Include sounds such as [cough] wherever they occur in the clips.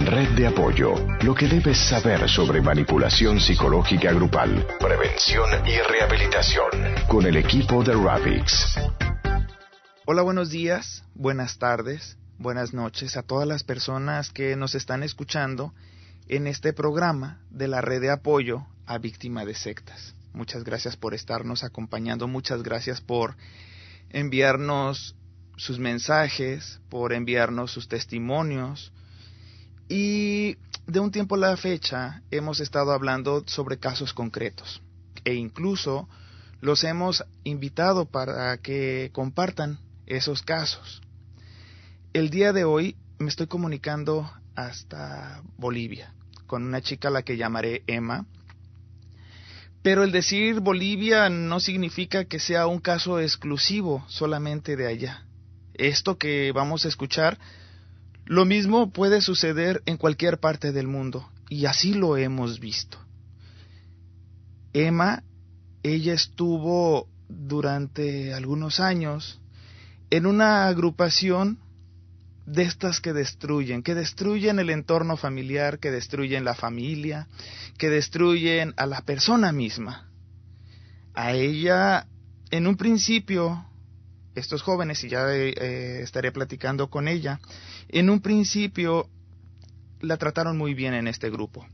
Red de apoyo. Lo que debes saber sobre manipulación psicológica grupal, prevención y rehabilitación. Con el equipo de Ravix. Hola, buenos días, buenas tardes, buenas noches a todas las personas que nos están escuchando en este programa de la red de apoyo a víctima de sectas. Muchas gracias por estarnos acompañando, muchas gracias por enviarnos sus mensajes, por enviarnos sus testimonios. Y de un tiempo a la fecha hemos estado hablando sobre casos concretos e incluso los hemos invitado para que compartan esos casos. El día de hoy me estoy comunicando hasta Bolivia con una chica a la que llamaré Emma. Pero el decir Bolivia no significa que sea un caso exclusivo solamente de allá esto que vamos a escuchar, lo mismo puede suceder en cualquier parte del mundo, y así lo hemos visto. Emma, ella estuvo durante algunos años en una agrupación de estas que destruyen, que destruyen el entorno familiar, que destruyen la familia, que destruyen a la persona misma. A ella, en un principio, estos jóvenes, y ya eh, estaré platicando con ella, en un principio la trataron muy bien en este grupo,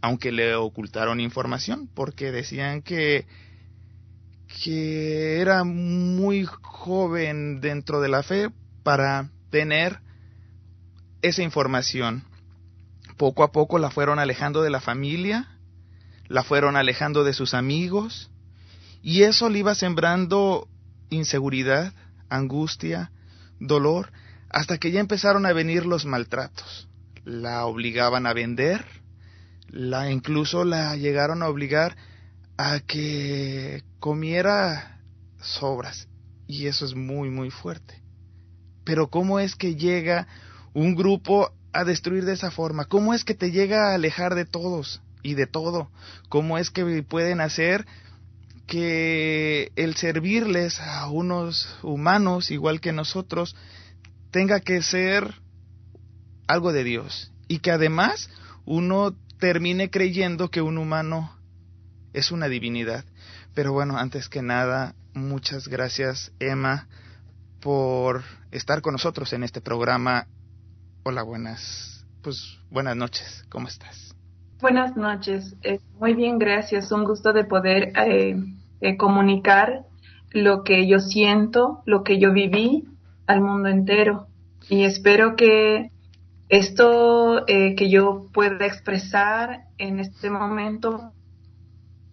aunque le ocultaron información, porque decían que, que era muy joven dentro de la fe para tener esa información. Poco a poco la fueron alejando de la familia, la fueron alejando de sus amigos, y eso le iba sembrando inseguridad, angustia, dolor, hasta que ya empezaron a venir los maltratos. La obligaban a vender, la incluso la llegaron a obligar a que comiera sobras y eso es muy muy fuerte. Pero ¿cómo es que llega un grupo a destruir de esa forma? ¿Cómo es que te llega a alejar de todos y de todo? ¿Cómo es que pueden hacer que el servirles a unos humanos igual que nosotros tenga que ser algo de Dios y que además uno termine creyendo que un humano es una divinidad. Pero bueno, antes que nada, muchas gracias Emma por estar con nosotros en este programa. Hola, buenas, pues buenas noches, ¿cómo estás? Buenas noches. Eh, muy bien, gracias. Un gusto de poder eh, eh, comunicar lo que yo siento, lo que yo viví al mundo entero. Y espero que esto que yo pueda expresar en este momento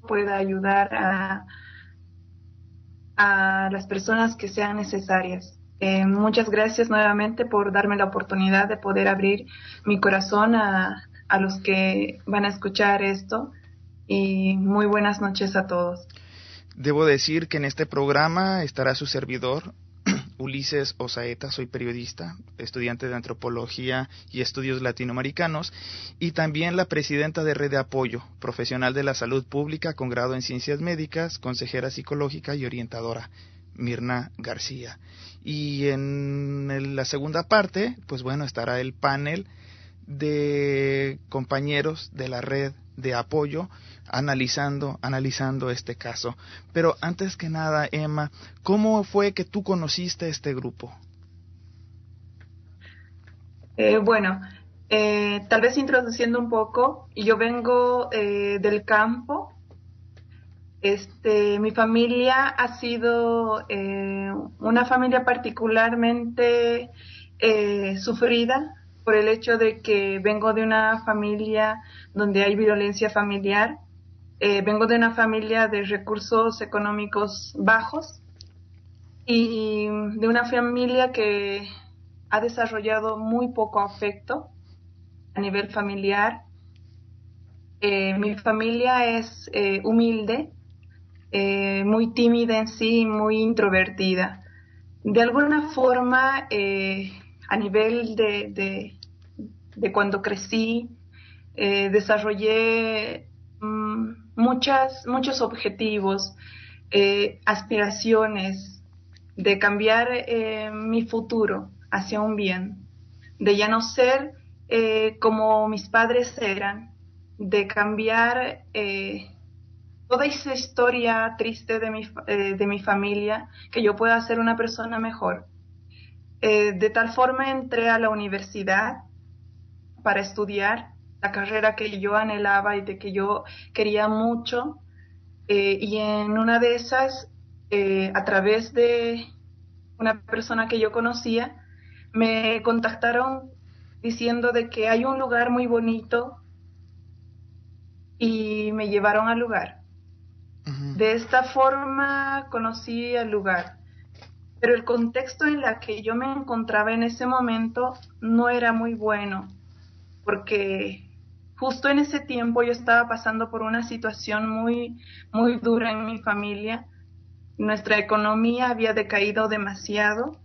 pueda ayudar a, a las personas que sean necesarias. muchas gracias nuevamente por darme la oportunidad de poder abrir mi corazón a, a los que van a escuchar esto y muy buenas noches a todos. Debo decir que en este programa estará su servidor, [clears throat] Ulises Osaeta, soy periodista, estudiante de antropología y estudios latinoamericanos, y también la presidenta de Red de Apoyo, profesional de la salud pública con grado en ciencias médicas, consejera psicológica y orientadora, Mirna García. Y en la segunda parte, pues bueno, estará el panel de compañeros de la red de apoyo analizando, analizando este caso. Pero antes que nada, Emma, ¿cómo fue que tú conociste este grupo? Eh, bueno, eh, tal vez introduciendo un poco, yo vengo eh, del campo. Este, mi familia ha sido una familia particularmente sufrida por el hecho de que vengo de una familia donde hay violencia familiar, eh, vengo de una familia de recursos económicos bajos y de una familia que ha desarrollado muy poco afecto a nivel familiar. Eh, mi familia es eh, humilde, muy tímida en sí, muy introvertida. De alguna forma, a nivel de, de, cuando crecí, eh, desarrollé mm, muchas, muchos objetivos, eh, aspiraciones de cambiar eh, mi futuro hacia un bien, de ya no ser como mis padres eran, de cambiar toda esa historia triste de mi, de mi familia, que yo pueda ser una persona mejor. De tal forma entré a la universidad para estudiar la carrera que yo anhelaba y de que yo quería mucho. y en una de esas, a través de una persona que yo conocía, me contactaron diciendo de que hay un lugar muy bonito y me llevaron al lugar. De esta forma conocí el lugar, pero el contexto en la que yo me encontraba en ese momento no era muy bueno, porque justo en ese tiempo yo estaba pasando por una situación muy muy dura en mi familia. Nuestra economía había decaído demasiado,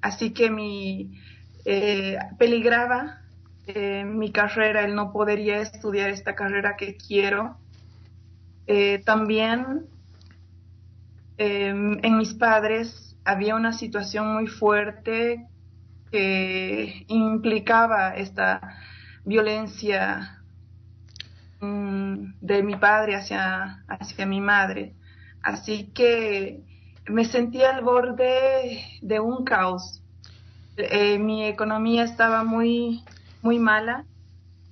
así que mi eh, peligraba eh, mi carrera, el no podería estudiar esta carrera que quiero. Eh, también em, en mis padres había una situación muy fuerte que implicaba esta violencia mm, de mi padre hacia, hacia mi madre. Así que me sentía al borde de un caos eh, mi economía estaba muy, muy mala.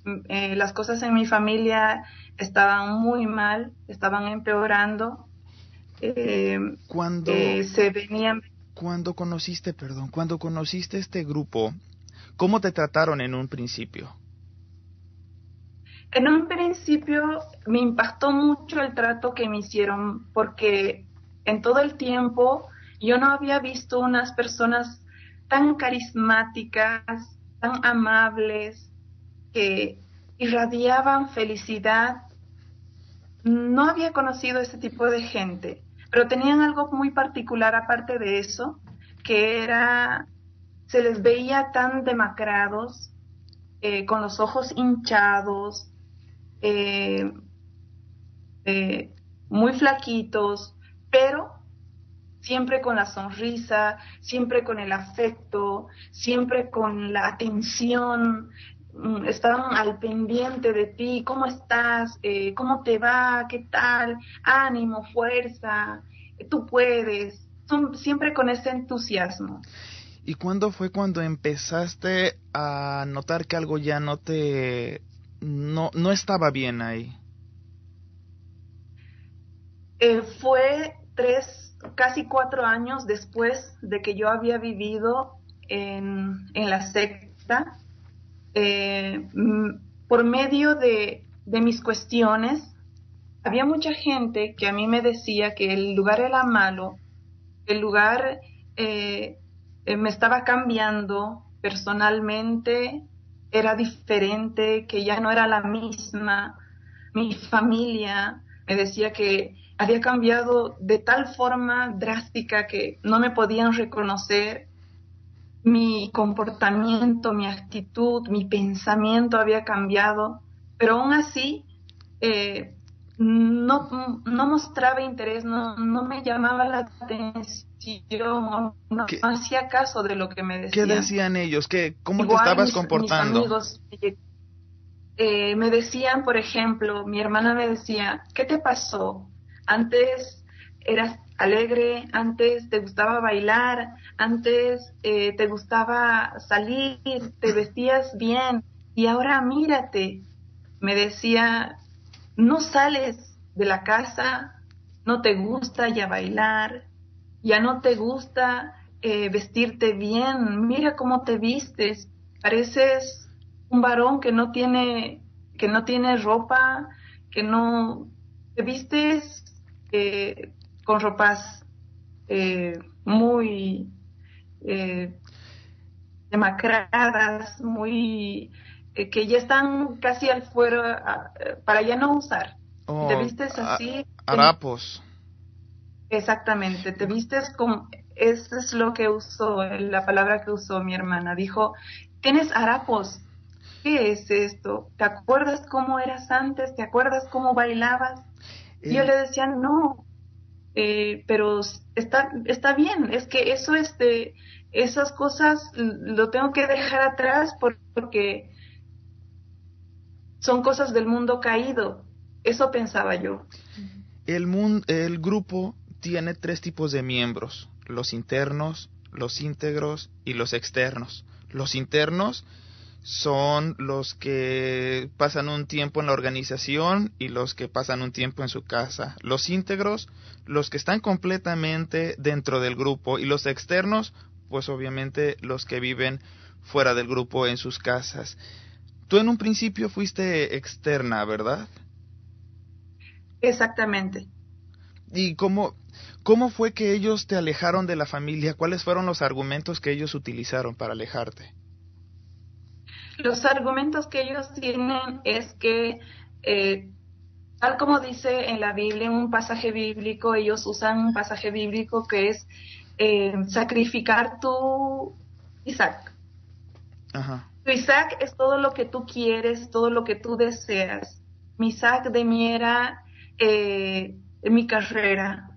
Mm, eh, las cosas en mi familia estaban muy mal, estaban empeorando. Eh, cuando se venían. Cuando conociste, perdón, cuando conociste este grupo, ¿cómo te trataron en un principio? En un principio me impactó mucho el trato que me hicieron porque en todo el tiempo yo no había visto unas personas tan carismáticas, tan amables, que irradiaban felicidad. No había conocido ese tipo de gente, pero tenían algo muy particular aparte de eso, que era, se les veía tan demacrados, eh, con los ojos hinchados, eh, eh, muy flaquitos, pero siempre con la sonrisa, siempre con el afecto, siempre con la atención, mm, estaban al pendiente de ti, cómo estás, eh, cómo te va, qué tal, ánimo, fuerza, tú puedes, son siempre con ese entusiasmo. ¿Y cuándo fue cuando empezaste a notar que algo ya no te no, no estaba bien ahí? Eh, fue tres casi cuatro años después de que yo había vivido en, la secta, eh, por medio de, mis cuestiones, había mucha gente que a mí me decía que el lugar era malo, el lugar eh, eh, me estaba cambiando personalmente, era diferente, que ya no era la misma, mi familia me decía que había cambiado de tal forma drástica que no me podían reconocer. Mi comportamiento, mi actitud, mi pensamiento había cambiado, pero aún así eh, no, no, mostraba interés, no, no me llamaba la atención, no, hacía caso de lo que me decían. ¿Qué decían ellos? ¿Qué, ¿Cómo te estabas comportando? Mis amigos, eh, me decían, por ejemplo, mi hermana me decía, ¿qué te pasó? Antes eras alegre, antes te gustaba bailar, antes eh, te gustaba salir, te [laughs] vestías bien y ahora mírate. Me decía, no sales de la casa, no te gusta ya bailar, ya no te gusta eh, vestirte bien, mira cómo te vistes, pareces un varón que no tiene, que no tiene ropa, que no te vistes eh, con ropas eh, muy eh, demacradas, muy que ya están casi al fuera para ya no usar. Oh, te vistes así. harapos. Exactamente, te vistes como, eso es lo que usó, la palabra que usó mi hermana. Dijo, tienes harapos. ¿Qué es esto? ¿Te acuerdas cómo eras antes? ¿Te acuerdas cómo bailabas? Y yo le decía, no, eh, pero está, está bien, es que eso es de, esas cosas lo tengo que dejar atrás porque son cosas del mundo caído. Eso pensaba yo. El, mundo, el grupo tiene tres tipos de miembros, los internos, los íntegros y los externos. Los internos son los que pasan un tiempo en la organización y los que pasan un tiempo en su casa. Los íntegros, los que están completamente dentro del grupo y los externos, pues obviamente los que viven fuera del grupo en sus casas. Tú en un principio fuiste externa, ¿verdad? Exactamente. ¿Y cómo, cómo fue que ellos te alejaron de la familia? ¿Cuáles fueron los argumentos que ellos utilizaron para alejarte? Los argumentos que ellos tienen es que, eh, tal como dice en la Biblia, en un pasaje bíblico, ellos usan un pasaje bíblico que es eh, sacrificar tu Isaac. Tu Isaac es todo lo que tú quieres, todo lo que tú deseas. Mi Isaac de mí era eh, mi carrera.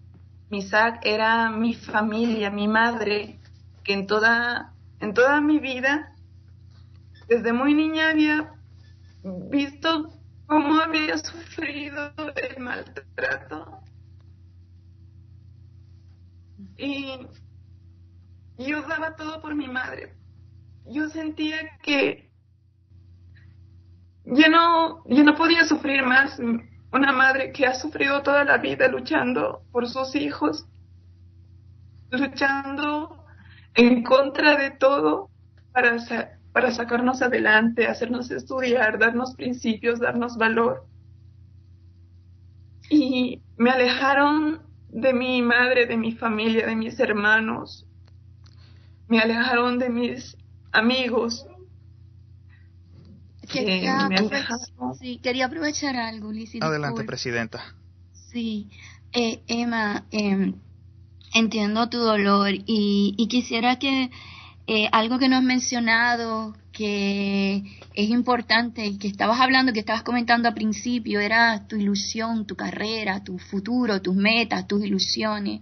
Mi Isaac era mi familia, mi madre, que en toda, en toda mi vida desde muy niña había visto cómo había sufrido el maltrato. Y yo daba todo por mi madre. Yo sentía que yo no, yo no podía sufrir más. Una madre que ha sufrido toda la vida luchando por sus hijos, luchando en contra de todo para, para sacarnos adelante, hacernos estudiar, darnos principios, darnos valor. Y me alejaron de mi madre, de mi familia, de mis hermanos. Me alejaron de mis amigos. Quería, sí, quería aprovechar algo, Adelante, presidenta. Sí, eh, Emma, em, entiendo tu dolor y, y quisiera que eh, algo que no has mencionado que es importante y que estabas hablando, que estabas comentando al principio, era tu ilusión, tu carrera, tu futuro, tus metas, tus ilusiones.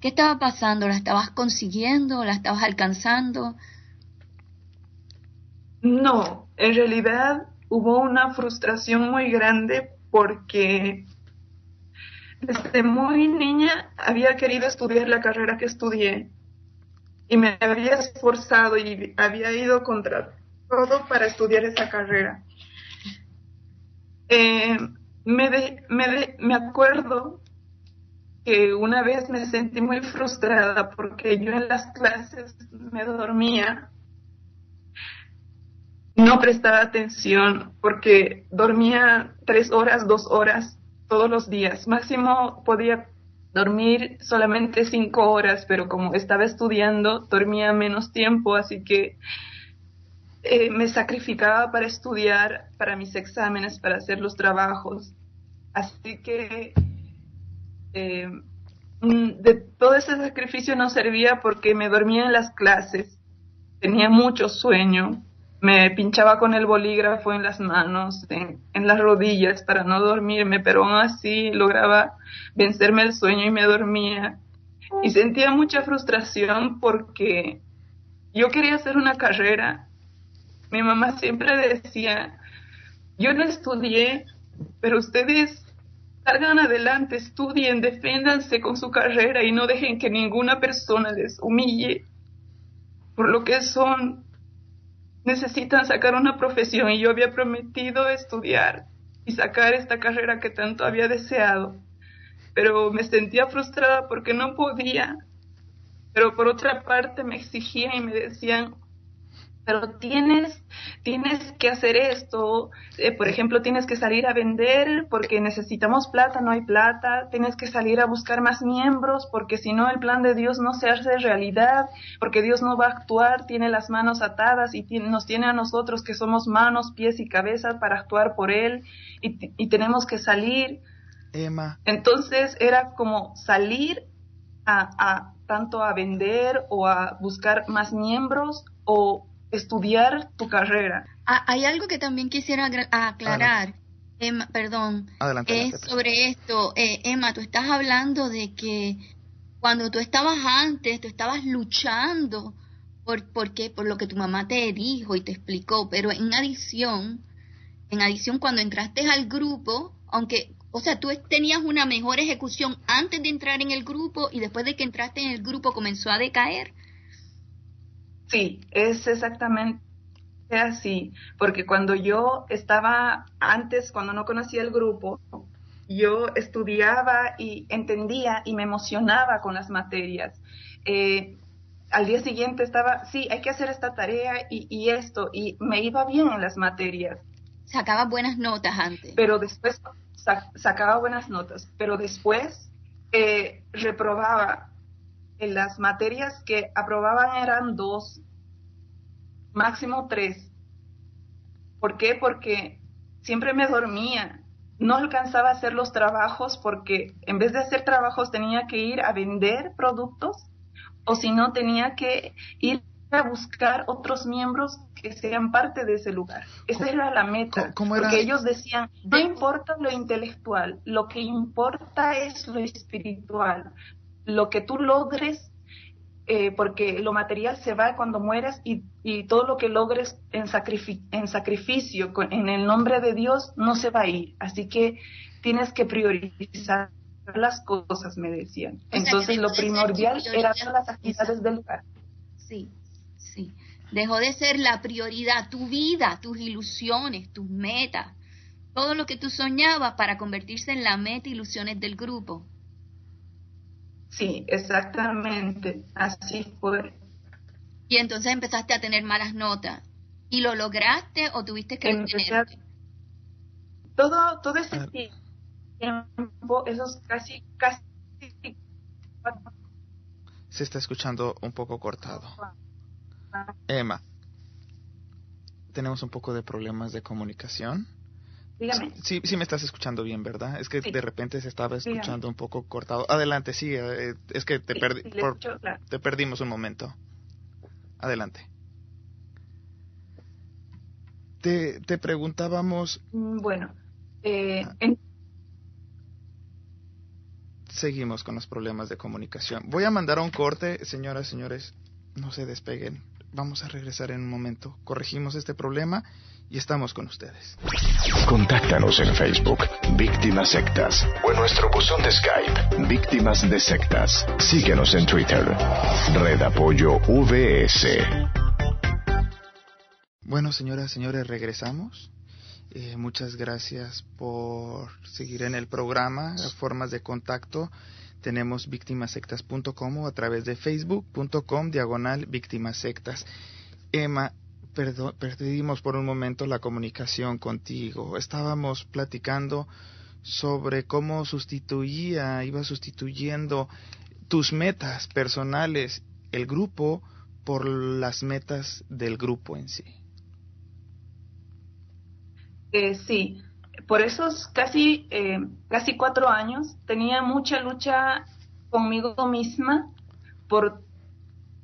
¿Qué estaba pasando? ¿La estabas consiguiendo? ¿La estabas alcanzando? No, en realidad hubo una frustración muy grande porque desde muy niña había querido estudiar la carrera que estudié y me había esforzado y había ido contra todo para estudiar esa carrera. Eh, me, me, me acuerdo que una vez me sentí muy frustrada porque yo en las clases me dormía, no prestaba atención porque dormía tres horas, dos horas todos los días. Máximo podía dormir solamente cinco horas, pero como estaba estudiando, dormía menos tiempo, así que eh, me sacrificaba para estudiar, para mis exámenes, para hacer los trabajos. Así que eh, mm, de todo ese sacrificio no servía porque me dormía en las clases, tenía mucho sueño, me pinchaba con el bolígrafo en las manos, en, las rodillas para no dormirme, pero aún así lograba vencerme el sueño y me dormía. Y sentía mucha frustración porque yo quería hacer una carrera. Mi mamá siempre decía, yo no estudié, pero ustedes salgan adelante, estudien, defiéndanse con su carrera y no dejen que ninguna persona les humille por lo que son necesitan sacar una profesión y yo había prometido estudiar y sacar esta carrera que tanto había deseado, pero me sentía frustrada porque no podía, pero por otra parte me exigían y me decían, pero tienes, tienes que hacer esto, eh, por ejemplo, tienes que salir a vender porque necesitamos plata, no hay plata, tienes que salir a buscar más miembros porque si no el plan de Dios no se hace realidad, porque Dios no va a actuar, tiene las manos atadas y nos tiene a nosotros que somos manos, pies y cabeza para actuar por Él y, y tenemos que salir. Emma. Entonces era como salir a, a tanto a vender o a buscar más miembros o estudiar tu carrera. Ah, hay algo que también quisiera aclarar. Emma, perdón, es sobre esto. Eh, Emma, tú estás hablando de que cuando tú estabas antes, tú estabas luchando por, por qué, por lo que tu mamá te dijo y te explicó, pero en adición, en adición cuando entraste al grupo, aunque, o sea, tú tenías una mejor ejecución antes de entrar en el grupo y después de que entraste en el grupo comenzó a decaer. Sí, es exactamente así, porque cuando yo estaba antes, cuando no conocía el grupo, yo estudiaba y entendía y me emocionaba con las materias. Eh, al día siguiente estaba, sí, hay que hacer esta tarea y, esto, y me iba bien en las materias. Sacaba buenas notas antes. Pero después sacaba buenas notas, pero después eh, reprobaba. En las materias que aprobaban eran dos, máximo tres. ¿Por qué? Porque siempre me dormía. No alcanzaba a hacer los trabajos porque en vez de hacer trabajos tenía que ir a vender productos o si no tenía que ir a buscar otros miembros que sean parte de ese lugar. Esa era la meta. Porque ellos decían, no importa lo intelectual, lo que importa es lo espiritual. Lo que tú logres, eh, porque lo material se va cuando mueras y, todo lo que logres en, en sacrificio, en el nombre de Dios, no se va a ir. Así que tienes que priorizar las cosas, me decían. Entonces lo primordial era hacer las actividades del lugar. Sí, sí. Dejó de ser la prioridad, tu vida, tus ilusiones, tus metas, todo lo que tú soñabas para convertirse en la meta ilusiones del grupo. Sí, exactamente, así fue. Y entonces empezaste a tener malas notas. ¿Y lo lograste o tuviste que detenerte? Todo, todo ese tiempo tiempo, esos casi, casi... Se está escuchando un poco cortado. Emma, tenemos un poco de problemas de comunicación. Dígame. Sí, sí me estás escuchando bien, ¿verdad? Es que de repente se estaba escuchando un poco cortado. Adelante, sí, eh, es que te, te perdimos un momento. Adelante. Te, te preguntábamos... Mm, bueno, eh, en seguimos con los problemas de comunicación. Voy a mandar a un corte, señoras, señores, no se despeguen. Vamos a regresar en un momento. Corregimos este problema y estamos con ustedes. Contáctanos en Facebook, Víctimas Sectas, o en nuestro buzón de Skype, Víctimas de Sectas. Síguenos en Twitter, Red Apoyo VS. Bueno, señoras, señores, regresamos. Eh, muchas gracias por seguir en el programa. Las formas de contacto tenemos víctimasectas.com o a través de facebook.com diagonal víctimasectas. Emma, perdimos por un momento la comunicación contigo. Estábamos platicando sobre cómo sustituía, iba sustituyendo tus metas personales, el grupo, por las metas del grupo en sí. Eh, sí, por esos casi, eh, casi cuatro años tenía mucha lucha conmigo misma por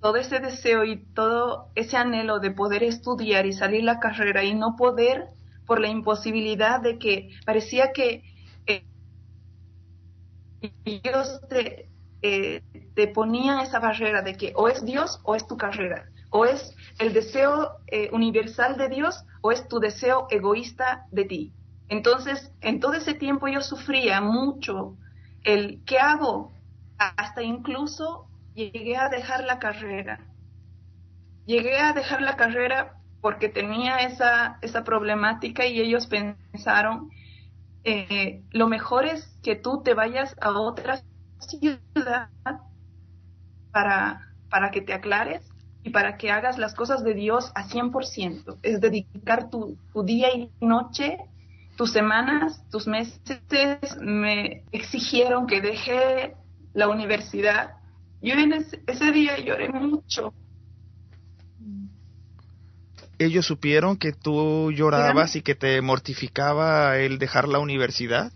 todo ese deseo y todo ese anhelo de poder estudiar y salir la carrera y no poder por la imposibilidad de que parecía que eh, te, eh, te ponían esa barrera de que o es Dios o es tu carrera, o es el deseo eh, universal de Dios o es tu deseo egoísta de ti. Entonces, en todo ese tiempo yo sufría mucho el ¿qué hago? Hasta incluso llegué a dejar la carrera. Llegué a dejar la carrera porque tenía esa, esa problemática y ellos pensaron, eh, lo mejor es que tú te vayas a otra ciudad para, para que te aclares y para que hagas las cosas de Dios a 100%. Es dedicar tu, día y noche, tus semanas, tus meses. Me exigieron que deje la universidad. Yo en ese, día lloré mucho. ¿Ellos supieron que tú llorabas y que te mortificaba el dejar la universidad?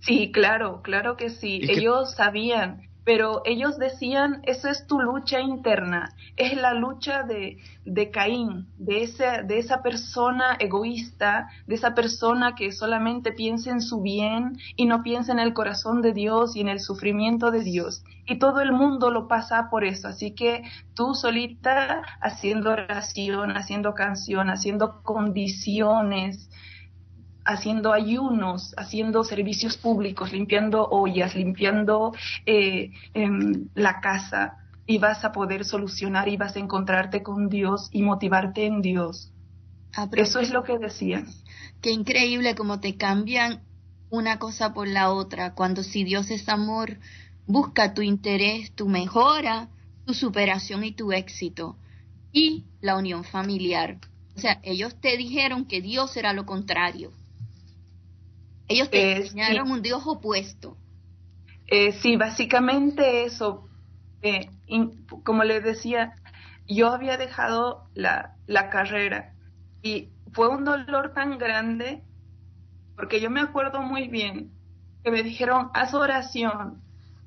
Sí, claro, claro que sí. Ellos sabían pero ellos decían, eso es tu lucha interna, es la lucha de, de Caín, de esa, de esa persona egoísta, de esa persona que solamente piensa en su bien y no piensa en el corazón de Dios y en el sufrimiento de Dios. Y todo el mundo lo pasa por eso, así que tú solita haciendo oración, haciendo canción, haciendo condiciones, haciendo ayunos, haciendo servicios públicos, limpiando ollas, limpiando eh, em, la casa, y vas a poder solucionar y vas a encontrarte con Dios y motivarte en Dios. Ah, Eso es lo que decían. Qué increíble cómo te cambian una cosa por la otra. Cuando si Dios es amor, busca tu interés, tu mejora, tu superación y tu éxito. Y la unión familiar. O sea, ellos te dijeron que Dios era lo contrario. Ellos te eh, enseñaron un Dios opuesto. Eh, sí, básicamente eso. Eh, como les decía, yo había dejado la, la carrera y fue un dolor tan grande porque yo me acuerdo muy bien que me dijeron, haz oración.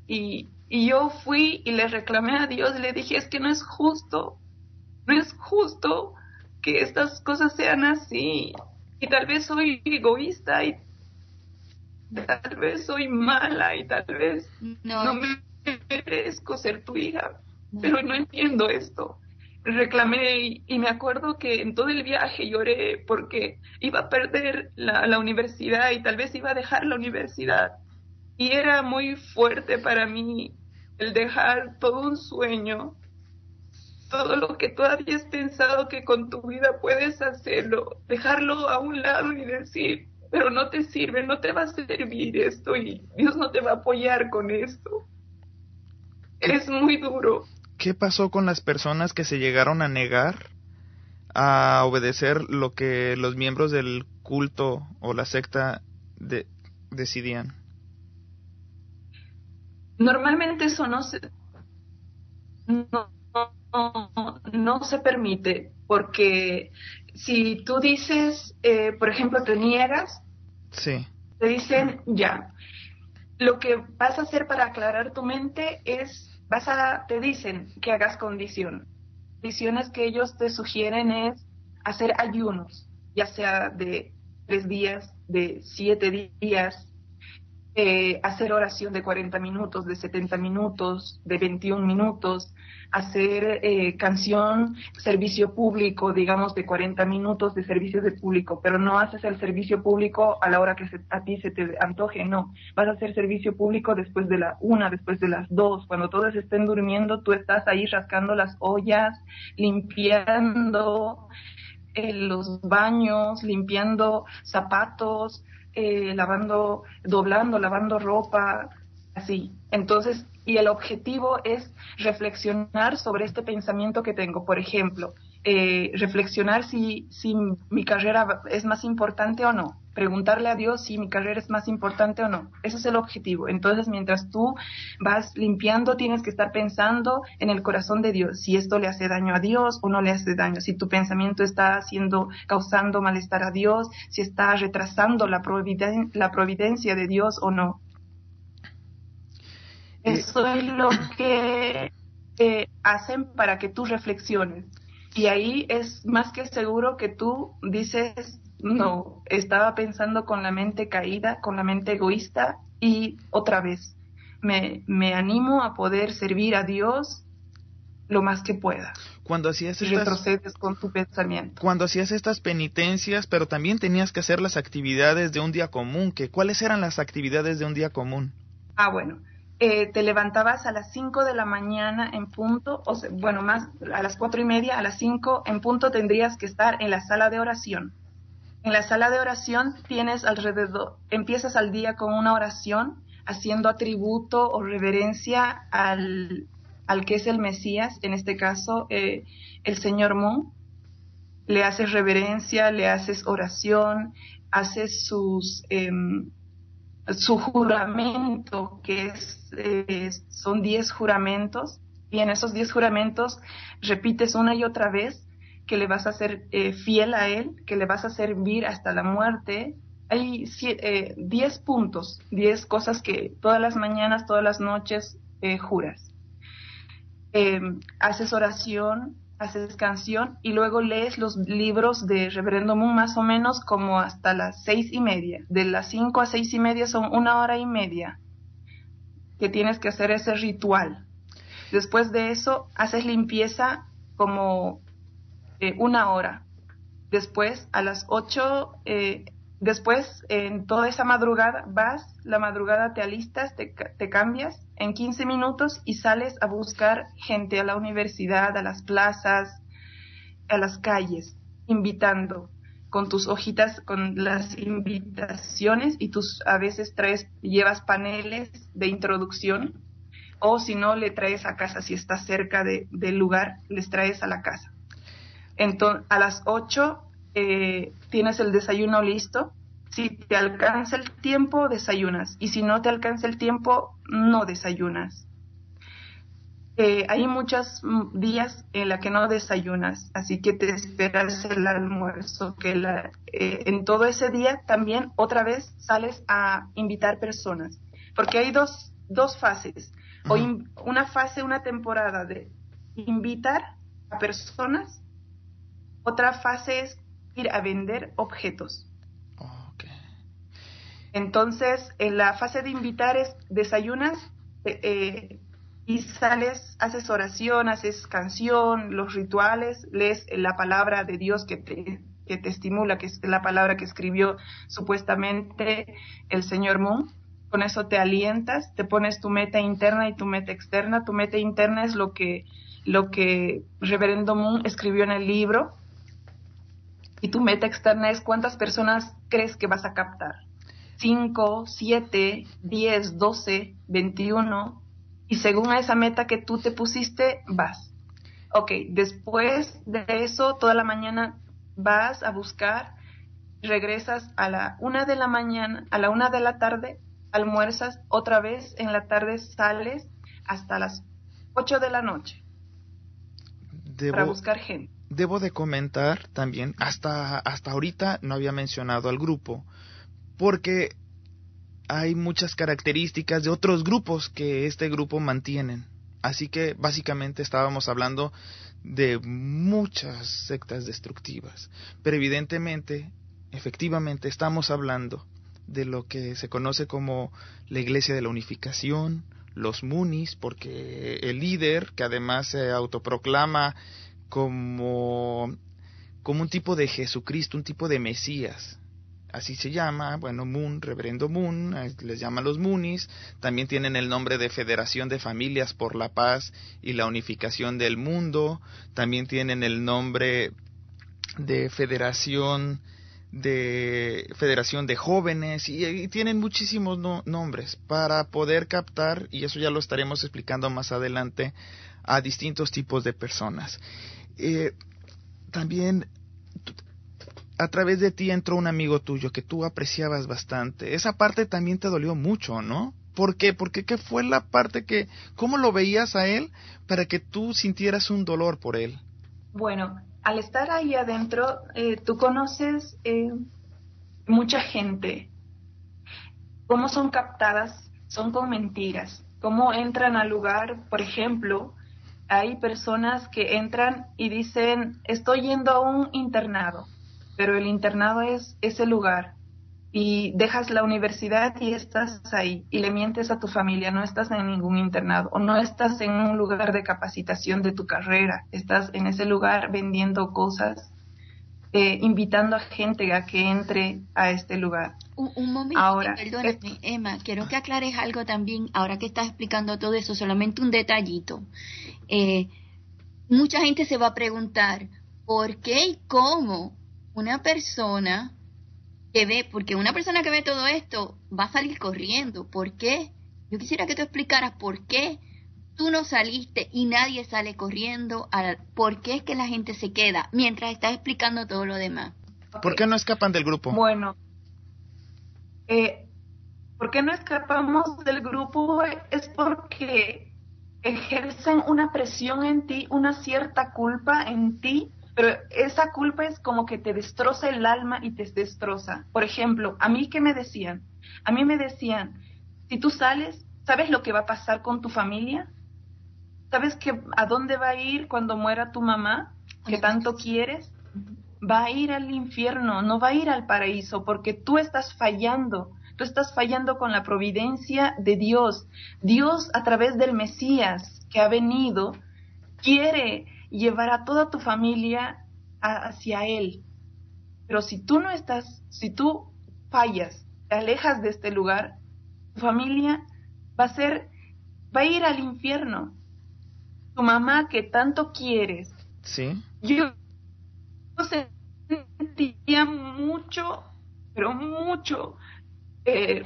Y, y yo fui y le reclamé a Dios y le dije, es que no es justo, no es justo que estas cosas sean así. Y tal vez soy egoísta y tal vez soy mala y tal vez no, me merezco ser tu hija, pero no entiendo esto. Reclamé y, me acuerdo que en todo el viaje lloré porque iba a perder la, la universidad y tal vez iba a dejar la universidad. Y era muy fuerte para mí el dejar todo un sueño, todo lo que tú habías pensado que con tu vida puedes hacerlo, dejarlo a un lado y decir, pero no te sirve, no te va a servir esto y Dios no te va a apoyar con esto. Es muy duro. ¿Qué pasó con las personas que se llegaron a negar a obedecer lo que los miembros del culto o la secta decidían? Normalmente eso no se, no, no se permite porque si tú dices, eh, por ejemplo, te niegas, sí. te dicen ya. Lo que vas a hacer para aclarar tu mente es, vas a, te dicen que hagas condición. Condiciones que ellos te sugieren es hacer ayunos, ya sea de tres días, de siete días, eh, hacer oración de 40 minutos, de 70 minutos, de 21 minutos, hacer eh, canción, servicio público, digamos, de 40 minutos de servicio de público, pero no haces el servicio público a la hora que a ti se te antoje, no. Vas a hacer servicio público después de la una, después de las dos, cuando todos estén durmiendo, tú estás ahí rascando las ollas, limpiando eh, los baños, limpiando zapatos, eh, lavando, doblando, lavando ropa, así. Entonces, y el objetivo es reflexionar sobre este pensamiento que tengo. Por ejemplo, eh, reflexionar si, si mi carrera es más importante o no. Preguntarle a Dios si mi carrera es más importante o no. Ese es el objetivo. Entonces, mientras tú vas limpiando, tienes que estar pensando en el corazón de Dios, si esto le hace daño a Dios o no le hace daño, si tu pensamiento está haciendo, causando malestar a Dios, si está retrasando la, la providencia de Dios o no. Eso es lo que eh, hacen para que tú reflexiones. Y ahí es más que seguro que tú dices, no, estaba pensando con la mente caída, con la mente egoísta y otra vez me, me animo a poder servir a Dios lo más que pueda. Cuando hacías estas, retrocedes con tu pensamiento. Cuando hacías estas penitencias, pero también tenías que hacer las actividades de un día común, que ¿cuáles eran las actividades de un día común? Ah, bueno, eh, te levantabas a las 5 de la mañana en punto, o bueno, más a las cuatro y media, a las 5 en punto tendrías que estar en la sala de oración. En la sala de oración tienes alrededor, empiezas al día con una oración haciendo atributo o reverencia al, al que es el Mesías, en este caso eh, el Señor Moon. Le haces reverencia, le haces oración, haces sus... Em, su juramento, que eh, son diez juramentos, y en esos diez juramentos repites una y otra vez que le vas a ser eh, fiel a Él, que le vas a servir hasta la muerte. Hay eh, diez puntos, diez cosas que todas las mañanas, todas las noches eh, juras. Haces oración, haces canción y luego lees los libros de Reverendo Moon más o menos como hasta las seis y media. De las cinco a seis y media son una hora y media que tienes que hacer ese ritual. Después de eso haces limpieza como eh, una hora. Después a las ocho eh, Después, en toda esa madrugada, vas, la madrugada te alistas, te, cambias en 15 minutos y sales a buscar gente a la universidad, a las plazas, a las calles, invitando con tus hojitas, con las invitaciones y tus a veces traes, llevas paneles de introducción o si no le traes a casa, si estás cerca del lugar, les traes a la casa. Entonces, a las 8 eh, tienes el desayuno listo. Si te alcanza el tiempo, desayunas. Y si no te alcanza el tiempo, no desayunas. Eh, hay muchos días en la que no desayunas, así que te esperas el almuerzo, que la, eh, en todo ese día también otra vez sales a invitar personas, porque hay dos, dos fases, o una fase, una temporada de invitar a personas, otra fase es ir a vender objetos. Entonces, en la fase de invitar es desayunas eh, eh, y sales, haces oración, haces canción, los rituales, lees la palabra de Dios que te, que te estimula, que es la palabra que escribió supuestamente el señor Moon. Con eso te alientas, te pones tu meta interna y tu meta externa. Tu meta interna es lo que, lo que Reverendo Moon escribió en el libro, y tu meta externa es cuántas personas crees que vas a captar. 5, 7, 10, 12, 21. Y según esa meta que tú te pusiste, vas. Ok, después de eso, toda la mañana vas a buscar, regresas a la una de la mañana, a la una de la tarde, almuerzas, otra vez en la tarde sales hasta las 8 de la noche para buscar gente debo de comentar también, hasta, hasta ahorita no había mencionado al grupo, porque hay muchas características de otros grupos que este grupo mantienen. Así que básicamente estábamos hablando de muchas sectas destructivas. Pero evidentemente, efectivamente, estamos hablando de lo que se conoce como la Iglesia de la Unificación, los Munis, porque el líder, que además se autoproclama como, como un tipo de Jesucristo, un tipo de Mesías. Así se llama, bueno, Moon, Reverendo Moon, les llaman los Moonis, también tienen el nombre de Federación de Familias por la Paz y la Unificación del Mundo, también tienen el nombre de Federación de Federación de Jóvenes y, tienen muchísimos nombres. Para poder captar, y eso ya lo estaremos explicando más adelante, a distintos tipos de personas. Eh, también a través de ti entró un amigo tuyo que tú apreciabas bastante. Esa parte también te dolió mucho, ¿no? ¿Por qué? Porque ¿qué fue la parte que, cómo lo veías a él para que tú sintieras un dolor por él? Bueno, al estar ahí adentro, eh, tú conoces eh, mucha gente. ¿Cómo son captadas? Son con mentiras. ¿Cómo entran al lugar? Por ejemplo, hay personas que entran y dicen, estoy yendo a un internado, pero el internado es ese lugar y dejas la universidad y estás ahí y le mientes a tu familia, no estás en ningún internado o no estás en un lugar de capacitación de tu carrera, estás en ese lugar vendiendo cosas, eh, invitando a gente a que entre a este lugar. Un, momento, ahora, perdóname, Emma, quiero que aclares algo también, ahora que estás explicando todo eso, solamente un detallito. Eh, mucha gente se va a preguntar, ¿por qué y cómo una persona que ve, porque una persona que ve todo esto va a salir corriendo? ¿Por qué? Yo quisiera que tú explicaras por qué tú no saliste y nadie sale corriendo, por qué es que la gente se queda mientras estás explicando todo lo demás. ¿Por qué no escapan del grupo? Bueno, eh, ¿por qué no escapamos del grupo? Es porque ejercen una presión en ti, una cierta culpa en ti, pero esa culpa es como que te destroza el alma y te destroza. Por ejemplo, a mí que me decían, a mí me decían, si tú sales, ¿Sabes lo que va a pasar con tu familia? ¿Sabes que a dónde va a ir cuando muera tu mamá, que tanto quieres? Va a ir al infierno, no va a ir al paraíso, porque tú estás fallando. Tú estás fallando con la providencia de Dios. Dios, a través del Mesías que ha venido, quiere llevar a toda tu familia hacia Él. Pero si tú no estás, si tú fallas, te alejas de este lugar, tu familia va a ser, va a ir al infierno. Tu mamá que tanto quieres. Sí. Yo sentía mucho, pero mucho, eh,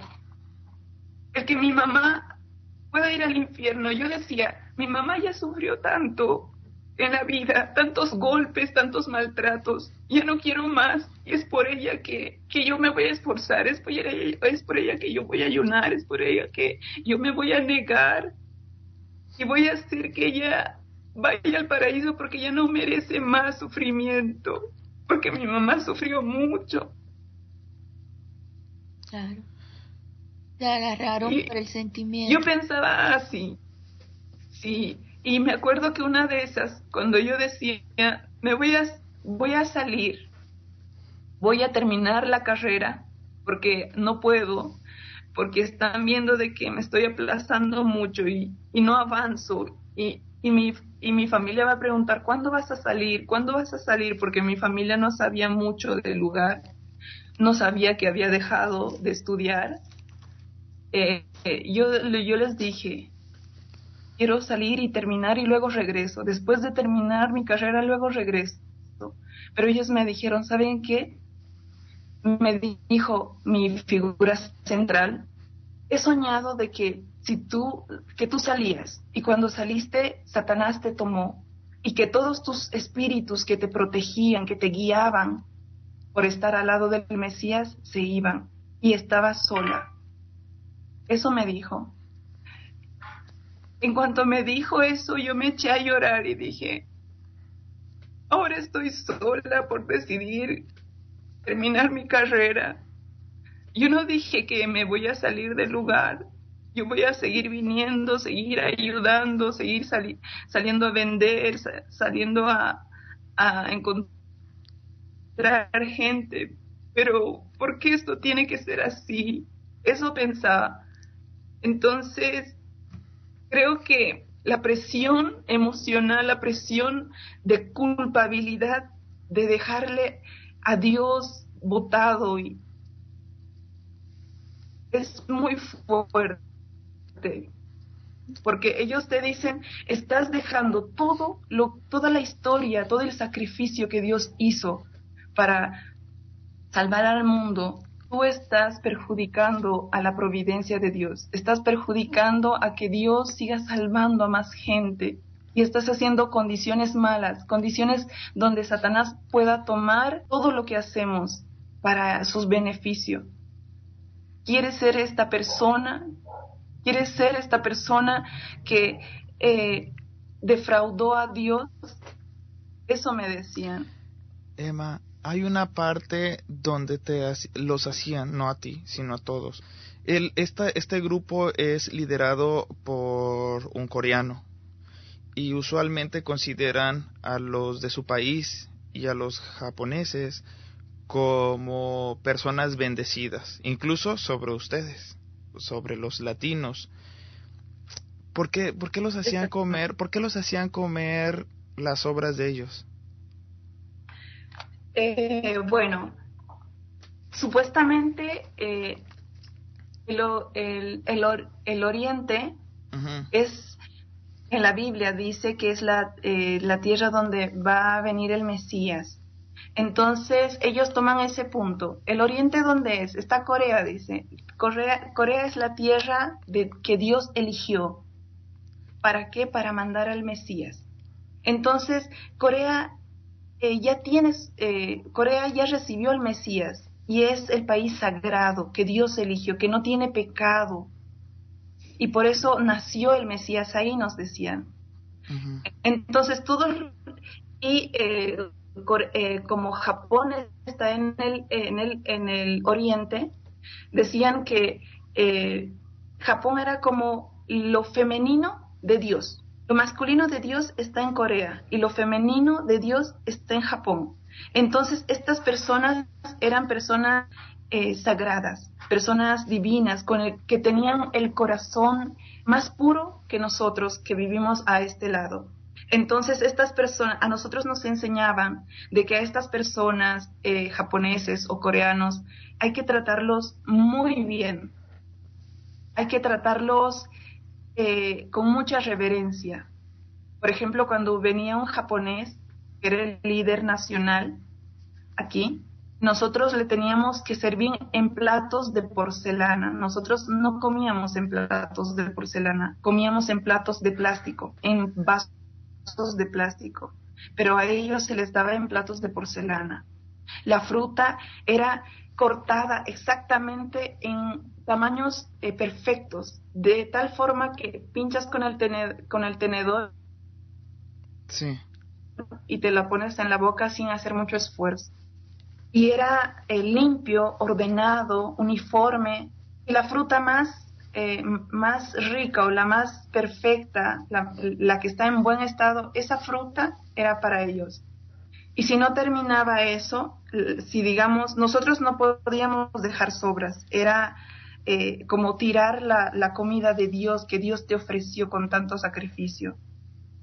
el que mi mamá pueda ir al infierno. Yo decía, mi mamá ya sufrió tanto, en la vida, tantos golpes, tantos maltratos. Ya no quiero más y es por ella que, que yo me voy a esforzar, es por, ella, es por ella que yo voy a ayunar, es por ella que yo me voy a negar y voy a hacer que ella vaya al paraíso porque ella no merece más sufrimiento, porque mi mamá sufrió mucho. Claro. Te agarraron por el sentimiento. Yo pensaba así, sí y me acuerdo que una de esas, cuando yo decía, me voy a, voy a salir, voy a terminar la carrera, porque no puedo, porque están viendo de que me estoy aplazando mucho y, y no avanzo. Y, y, mi, y mi familia va a preguntar, ¿cuándo vas a salir? ¿Cuándo vas a salir? Porque mi familia no sabía mucho del lugar, no sabía que había dejado de estudiar. Eh, eh, yo, yo les dije, quiero salir y terminar y luego regreso. Después de terminar mi carrera, luego regreso. Pero ellos me dijeron, ¿saben qué? Me dijo mi figura central, he soñado de que si tú, que tú salías y cuando saliste, Satanás te tomó y que todos tus espíritus que te protegían, que te guiaban por estar al lado del Mesías, se iban y estabas sola. Eso me dijo. En cuanto me dijo eso, yo me eché a llorar y dije, ahora estoy sola por decidir terminar mi carrera. Yo no dije que me voy a salir del lugar. Yo voy a seguir viniendo, seguir ayudando, seguir saliendo a vender, saliendo a, a encontrar gente. Pero, ¿por qué esto tiene que ser así? Eso pensaba. Entonces, creo que la presión emocional, la presión de culpabilidad, de dejarle a Dios votado y es muy fuerte porque ellos te dicen estás dejando todo lo toda la historia todo el sacrificio que Dios hizo para salvar al mundo tú estás perjudicando a la providencia de Dios, estás perjudicando a que Dios siga salvando a más gente y estás haciendo condiciones malas, condiciones donde Satanás pueda tomar todo lo que hacemos para sus beneficios. ¿Quieres ser esta persona? ¿Quieres ser esta persona que eh, defraudó a Dios? Eso me decían. Emma, hay una parte donde te los hacían, no a ti, sino a todos. El, esta, este grupo es liderado por un coreano y usualmente consideran a los de su país y a los japoneses como personas bendecidas, incluso sobre ustedes, sobre los latinos. ¿Por qué, por qué los hacían comer? ¿Por qué los hacían comer las obras de ellos? Eh, bueno, supuestamente eh, el, el, Oriente es, en la Biblia dice que es la, eh, la tierra donde va a venir el Mesías. Entonces ellos toman ese punto. ¿El Oriente dónde es? Está Corea, dice. Corea, Corea es la tierra de, que Dios eligió. ¿Para qué? Para mandar al Mesías. Entonces, Corea eh, ya tienes, eh, Corea ya recibió al Mesías y es el país sagrado que Dios eligió, que no tiene pecado. Y por eso nació el Mesías ahí, nos decían. Entonces, todos, y eh, como Japón está en el, en el, en el oriente, decían que Japón era como lo femenino de Dios. Lo masculino de Dios está en Corea y lo femenino de Dios está en Japón. Entonces, estas personas eran personas eh, sagradas, personas divinas, con el, que tenían el corazón más puro que nosotros que vivimos a este lado. Entonces, estas personas, a nosotros nos enseñaban de que a estas personas, eh, japoneses o coreanos, hay que tratarlos muy bien. Hay que tratarlos eh, con mucha reverencia. Por ejemplo, cuando venía un japonés, que era el líder nacional aquí, nosotros le teníamos que servir en platos de porcelana. Nosotros no comíamos en platos de porcelana, comíamos en platos de plástico, en vasos de plástico, pero a ellos se les daba en platos de porcelana. La fruta era cortada exactamente en tamaños eh, perfectos, de tal forma que pinchas con el, con el tenedor sí. y te la pones en la boca sin hacer mucho esfuerzo y era eh, limpio, ordenado, uniforme, y la fruta más, eh, más rica o la más perfecta, la, la, que está en buen estado, esa fruta era para ellos. Y si no terminaba eso, si digamos, nosotros no podíamos dejar sobras, era eh, como tirar la, comida de Dios que Dios te ofreció con tanto sacrificio.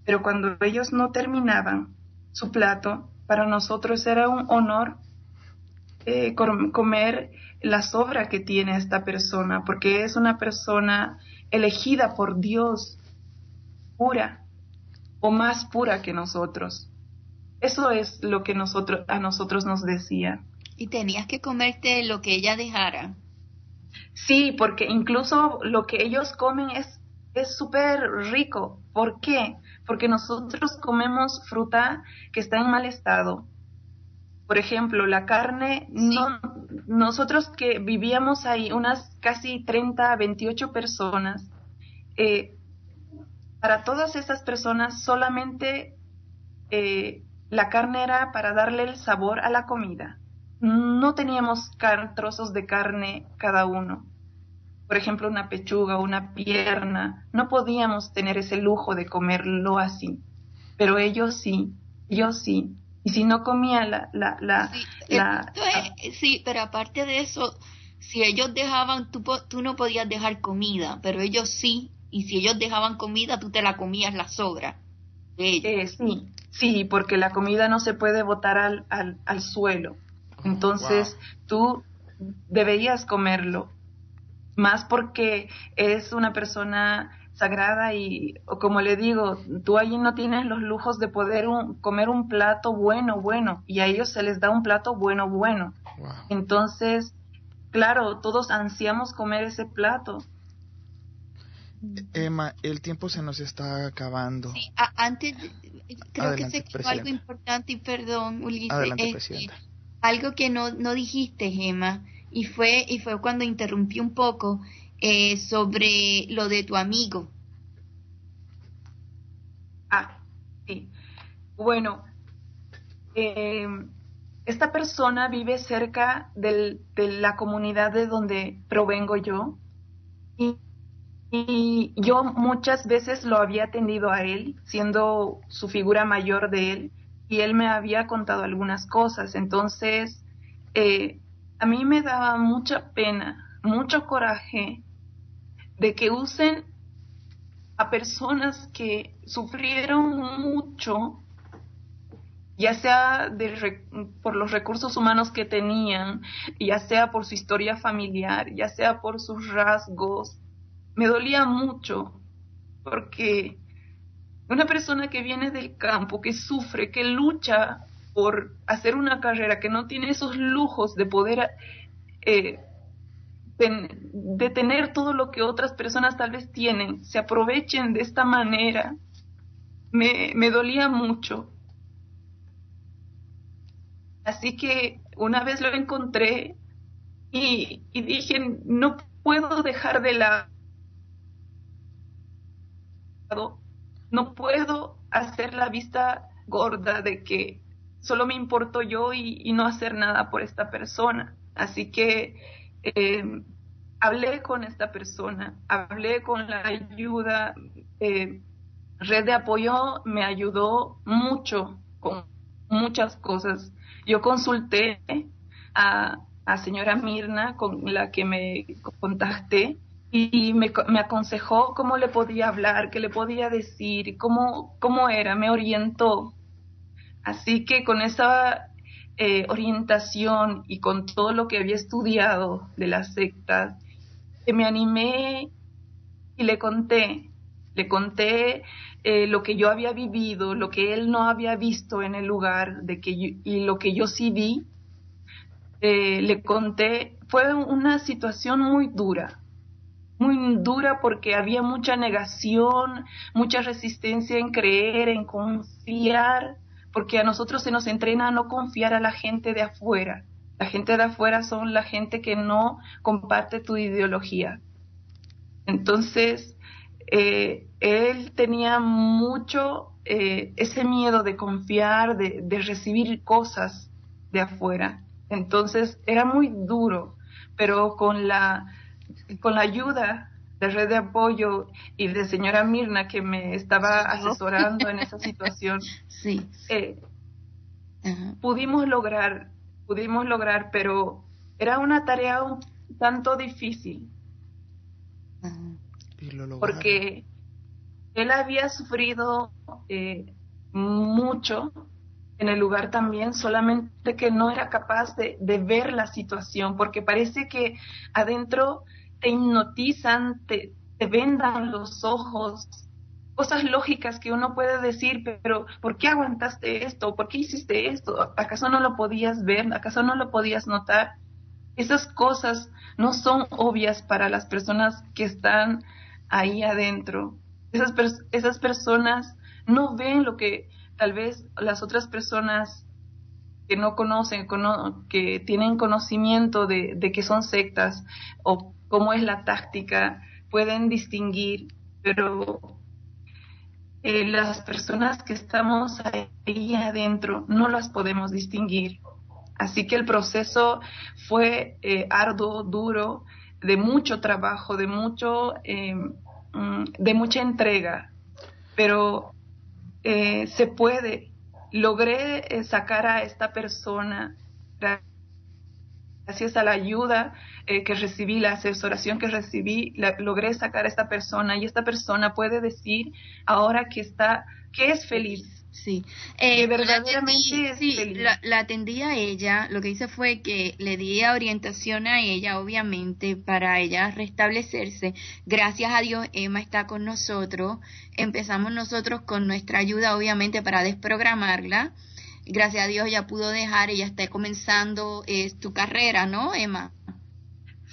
Pero cuando ellos no terminaban su plato, para nosotros era un honor eh, comer la sobra que tiene esta persona, porque es una persona elegida por Dios, pura o más pura que nosotros. Eso es lo que nosotros, a nosotros nos decía. Y tenías que comerte lo que ella dejara. Sí, porque incluso lo que ellos comen es es súper rico. ¿Por qué? Porque nosotros comemos fruta que está en mal estado, por ejemplo, la carne, no, nosotros que vivíamos ahí, unas casi 30, 28 personas, eh, para todas esas personas solamente eh, la carne era para darle el sabor a la comida. No teníamos trozos de carne cada uno. Por ejemplo, una pechuga, una pierna. No podíamos tener ese lujo de comerlo así. Pero ellos sí, yo sí. Y si no comía la... la, la, sí, sí, pero aparte de eso, si ellos dejaban, tú, tú no podías dejar comida, pero ellos sí. Y si ellos dejaban comida, tú te la comías la sobra. Eh, sí, sí, porque la comida no se puede botar al, al, al suelo. Oh, Entonces, tú deberías comerlo. Más porque es una persona sagrada y como le digo, tú allí no tienes los lujos de poder comer un plato bueno, bueno, y a ellos se les da un plato bueno, bueno. Entonces, claro, todos ansiamos comer ese plato. Emma, el tiempo se nos está acabando. Sí, antes, creo que se quedó algo importante, y perdón, Ulises, Adelante, este, algo que no, no dijiste, Emma, y fue, y fue cuando interrumpí un poco, eh, sobre lo de tu amigo. Ah, sí. Bueno, eh, esta persona vive cerca del, de la comunidad de donde provengo yo y, y, yo muchas veces lo había atendido a él, siendo su figura mayor de él, y él me había contado algunas cosas. Entonces, eh, a mí me daba mucha pena, mucho coraje de que usen a personas que sufrieron mucho, ya sea por los recursos humanos que tenían, ya sea por su historia familiar, ya sea por sus rasgos. Me dolía mucho porque una persona que viene del campo, que sufre, que lucha por hacer una carrera, que no tiene esos lujos de poder eh, de tener todo lo que otras personas tal vez tienen, se aprovechen de esta manera, me, me dolía mucho. Así que una vez lo encontré y, dije, no puedo dejar de lado, no puedo hacer la vista gorda de que solo me importo yo y, no hacer nada por esta persona. Así que eh, hablé con esta persona, hablé con la ayuda, eh, Red de Apoyo me ayudó mucho con muchas cosas. Yo consulté a, a señora Mirna con la que me contacté y me, aconsejó cómo le podía hablar, qué le podía decir, cómo, cómo era, me orientó. Así que con esa eh, orientación y con todo lo que había estudiado de las sectas, me animé y le conté, le conté eh, lo que yo había vivido, lo que él no había visto en el lugar de que y lo que yo sí vi, eh, le conté, fue una situación muy dura, muy dura porque había mucha negación, mucha resistencia en creer, en confiar, porque a nosotros se nos entrena a no confiar a la gente de afuera. La gente de afuera son la gente que no comparte tu ideología. Entonces, eh, él tenía mucho eh, ese miedo de confiar, de, de recibir cosas de afuera. Entonces, era muy duro, pero con la, con la ayuda de red de apoyo y de señora Mirna que me estaba asesorando en esa [laughs] situación, sí. Eh, pudimos lograr, pudimos lograr, pero era una tarea un tanto difícil. porque él había sufrido eh, mucho en el lugar también, solamente que no era capaz de, de ver la situación, porque parece que adentro te hipnotizan, te, te vendan los ojos, cosas lógicas que uno puede decir, pero ¿por qué aguantaste esto? ¿Por qué hiciste esto? ¿Acaso no lo podías ver? ¿Acaso no lo podías notar? Esas cosas no son obvias para las personas que están ahí adentro. Esas, esas personas no ven lo que tal vez las otras personas que no conocen, que tienen conocimiento de, de que son sectas o cómo es la táctica, pueden distinguir, pero eh, las personas que estamos ahí adentro no las podemos distinguir. Así que el proceso fue eh, arduo, duro, de mucho trabajo, de mucho, eh, mm, de mucha entrega, pero se puede. Logré sacar a esta persona gracias a la ayuda eh, que recibí, la asesoración que recibí, logré sacar a esta persona y esta persona puede decir ahora que está, que es feliz. Sí, eh, verdaderamente sí, La, la, atendí a ella, lo que hice fue que le di orientación a ella, obviamente, para ella restablecerse. Gracias a Dios, Emma está con nosotros. Empezamos nosotros con nuestra ayuda, obviamente, para desprogramarla gracias a Dios ya pudo dejar, ella está comenzando eh, tu carrera, ¿no, Emma?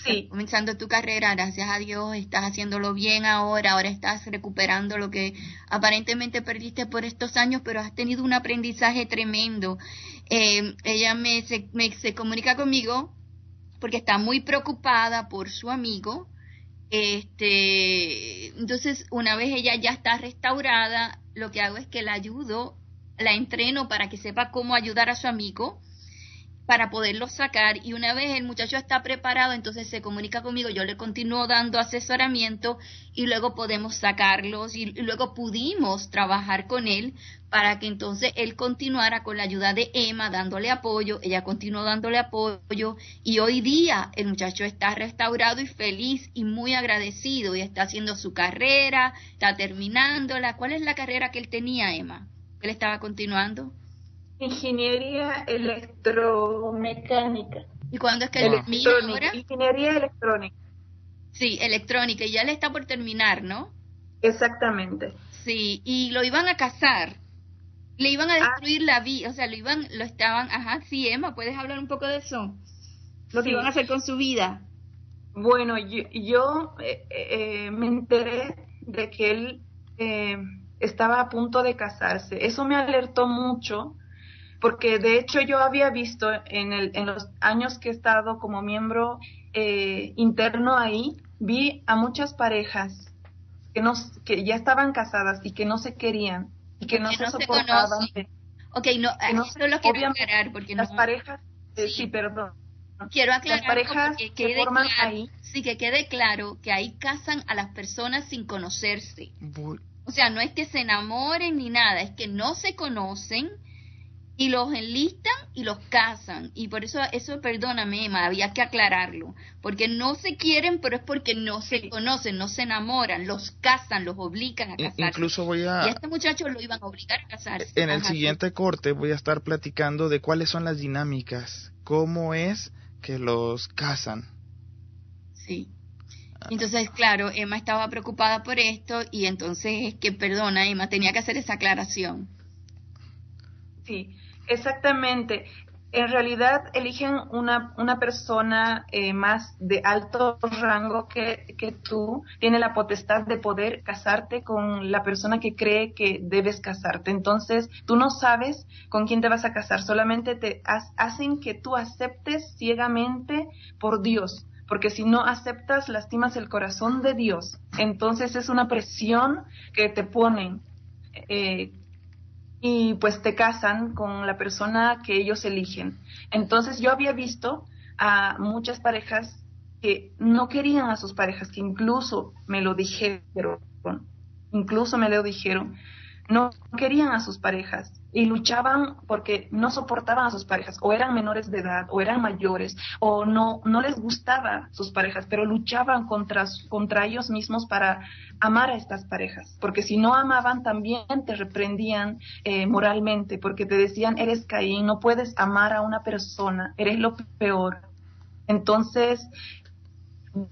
Sí. comenzando tu carrera, gracias a Dios, estás haciéndolo bien ahora, ahora estás recuperando lo que aparentemente perdiste por estos años, pero has tenido un aprendizaje tremendo. Eh, ella me se, me se comunica conmigo porque está muy preocupada por su amigo. Este, entonces, una vez ella ya está restaurada, lo que hago es que la ayudo la entreno para que sepa cómo ayudar a su amigo para poderlo sacar y una vez el muchacho está preparado, entonces se comunica conmigo, yo le continúo dando asesoramiento y luego podemos sacarlos y, luego pudimos trabajar con él para que entonces él continuara con la ayuda de Emma dándole apoyo, ella continuó dándole apoyo y hoy día el muchacho está restaurado y feliz y muy agradecido y está haciendo su carrera, está terminándola. ¿Cuál es la carrera que él tenía, Emma? Él estaba continuando? Ingeniería electromecánica. ¿Y cuándo es que él ahora? Ingeniería electrónica. Sí, electrónica, y ya le está por terminar, ¿no? Exactamente. Sí, y lo iban a casar. Le iban a ah. destruir la vida, o sea, lo iban, lo estaban, ajá, sí, Emma, ¿puedes hablar un poco de eso? Lo que iban a hacer con su vida. Bueno, yo, yo eh, eh, me enteré de que él eh, estaba a punto de casarse. Eso me alertó mucho porque de hecho yo había visto en, el, en los años que he estado como miembro eh, interno ahí, vi a muchas parejas que, no, que ya estaban casadas y que no se querían y que no, se soportaban. ok, no, no lo quiero aclarar porque las parejas, eh, sí, perdón. quiero aclarar que quede claro, ahí. sí que quede claro que ahí casan a las personas sin conocerse. O sea, no es que se enamoren ni nada, es que no se conocen y los enlistan y los casan. Y por eso, eso, perdóname, Emma, había que aclararlo. Porque no se quieren, pero es porque no se conocen, no se enamoran, los casan, los obligan a casarse. Incluso voy a... Y a este muchacho lo iban a obligar a casarse. En el siguiente corte voy a estar platicando de cuáles son las dinámicas, cómo es que los casan. Sí. Entonces, claro, Emma estaba preocupada por esto y entonces es que, perdona, Emma, tenía que hacer esa aclaración. Sí, Exactamente. En realidad eligen una, una persona eh, más de alto rango que, que tú, tiene la potestad de poder casarte con la persona que cree que debes casarte. Entonces, tú no sabes con quién te vas a casar, solamente te hacen que tú aceptes ciegamente por Dios porque si no aceptas, lastimas el corazón de Dios. Entonces es una presión que te ponen. Eh, y pues te casan con la persona que ellos eligen. Entonces yo había visto a muchas parejas que no querían a sus parejas, que incluso me lo dijeron, incluso me lo dijeron, no querían a sus parejas y luchaban porque no soportaban a sus parejas, o eran menores de edad, o eran mayores, o no, no les gustaba sus parejas, pero luchaban contra, contra ellos mismos para amar a estas parejas, porque si no amaban también te reprendían eh, moralmente, porque te decían, eres Caín, no puedes amar a una persona, eres lo peor. Entonces,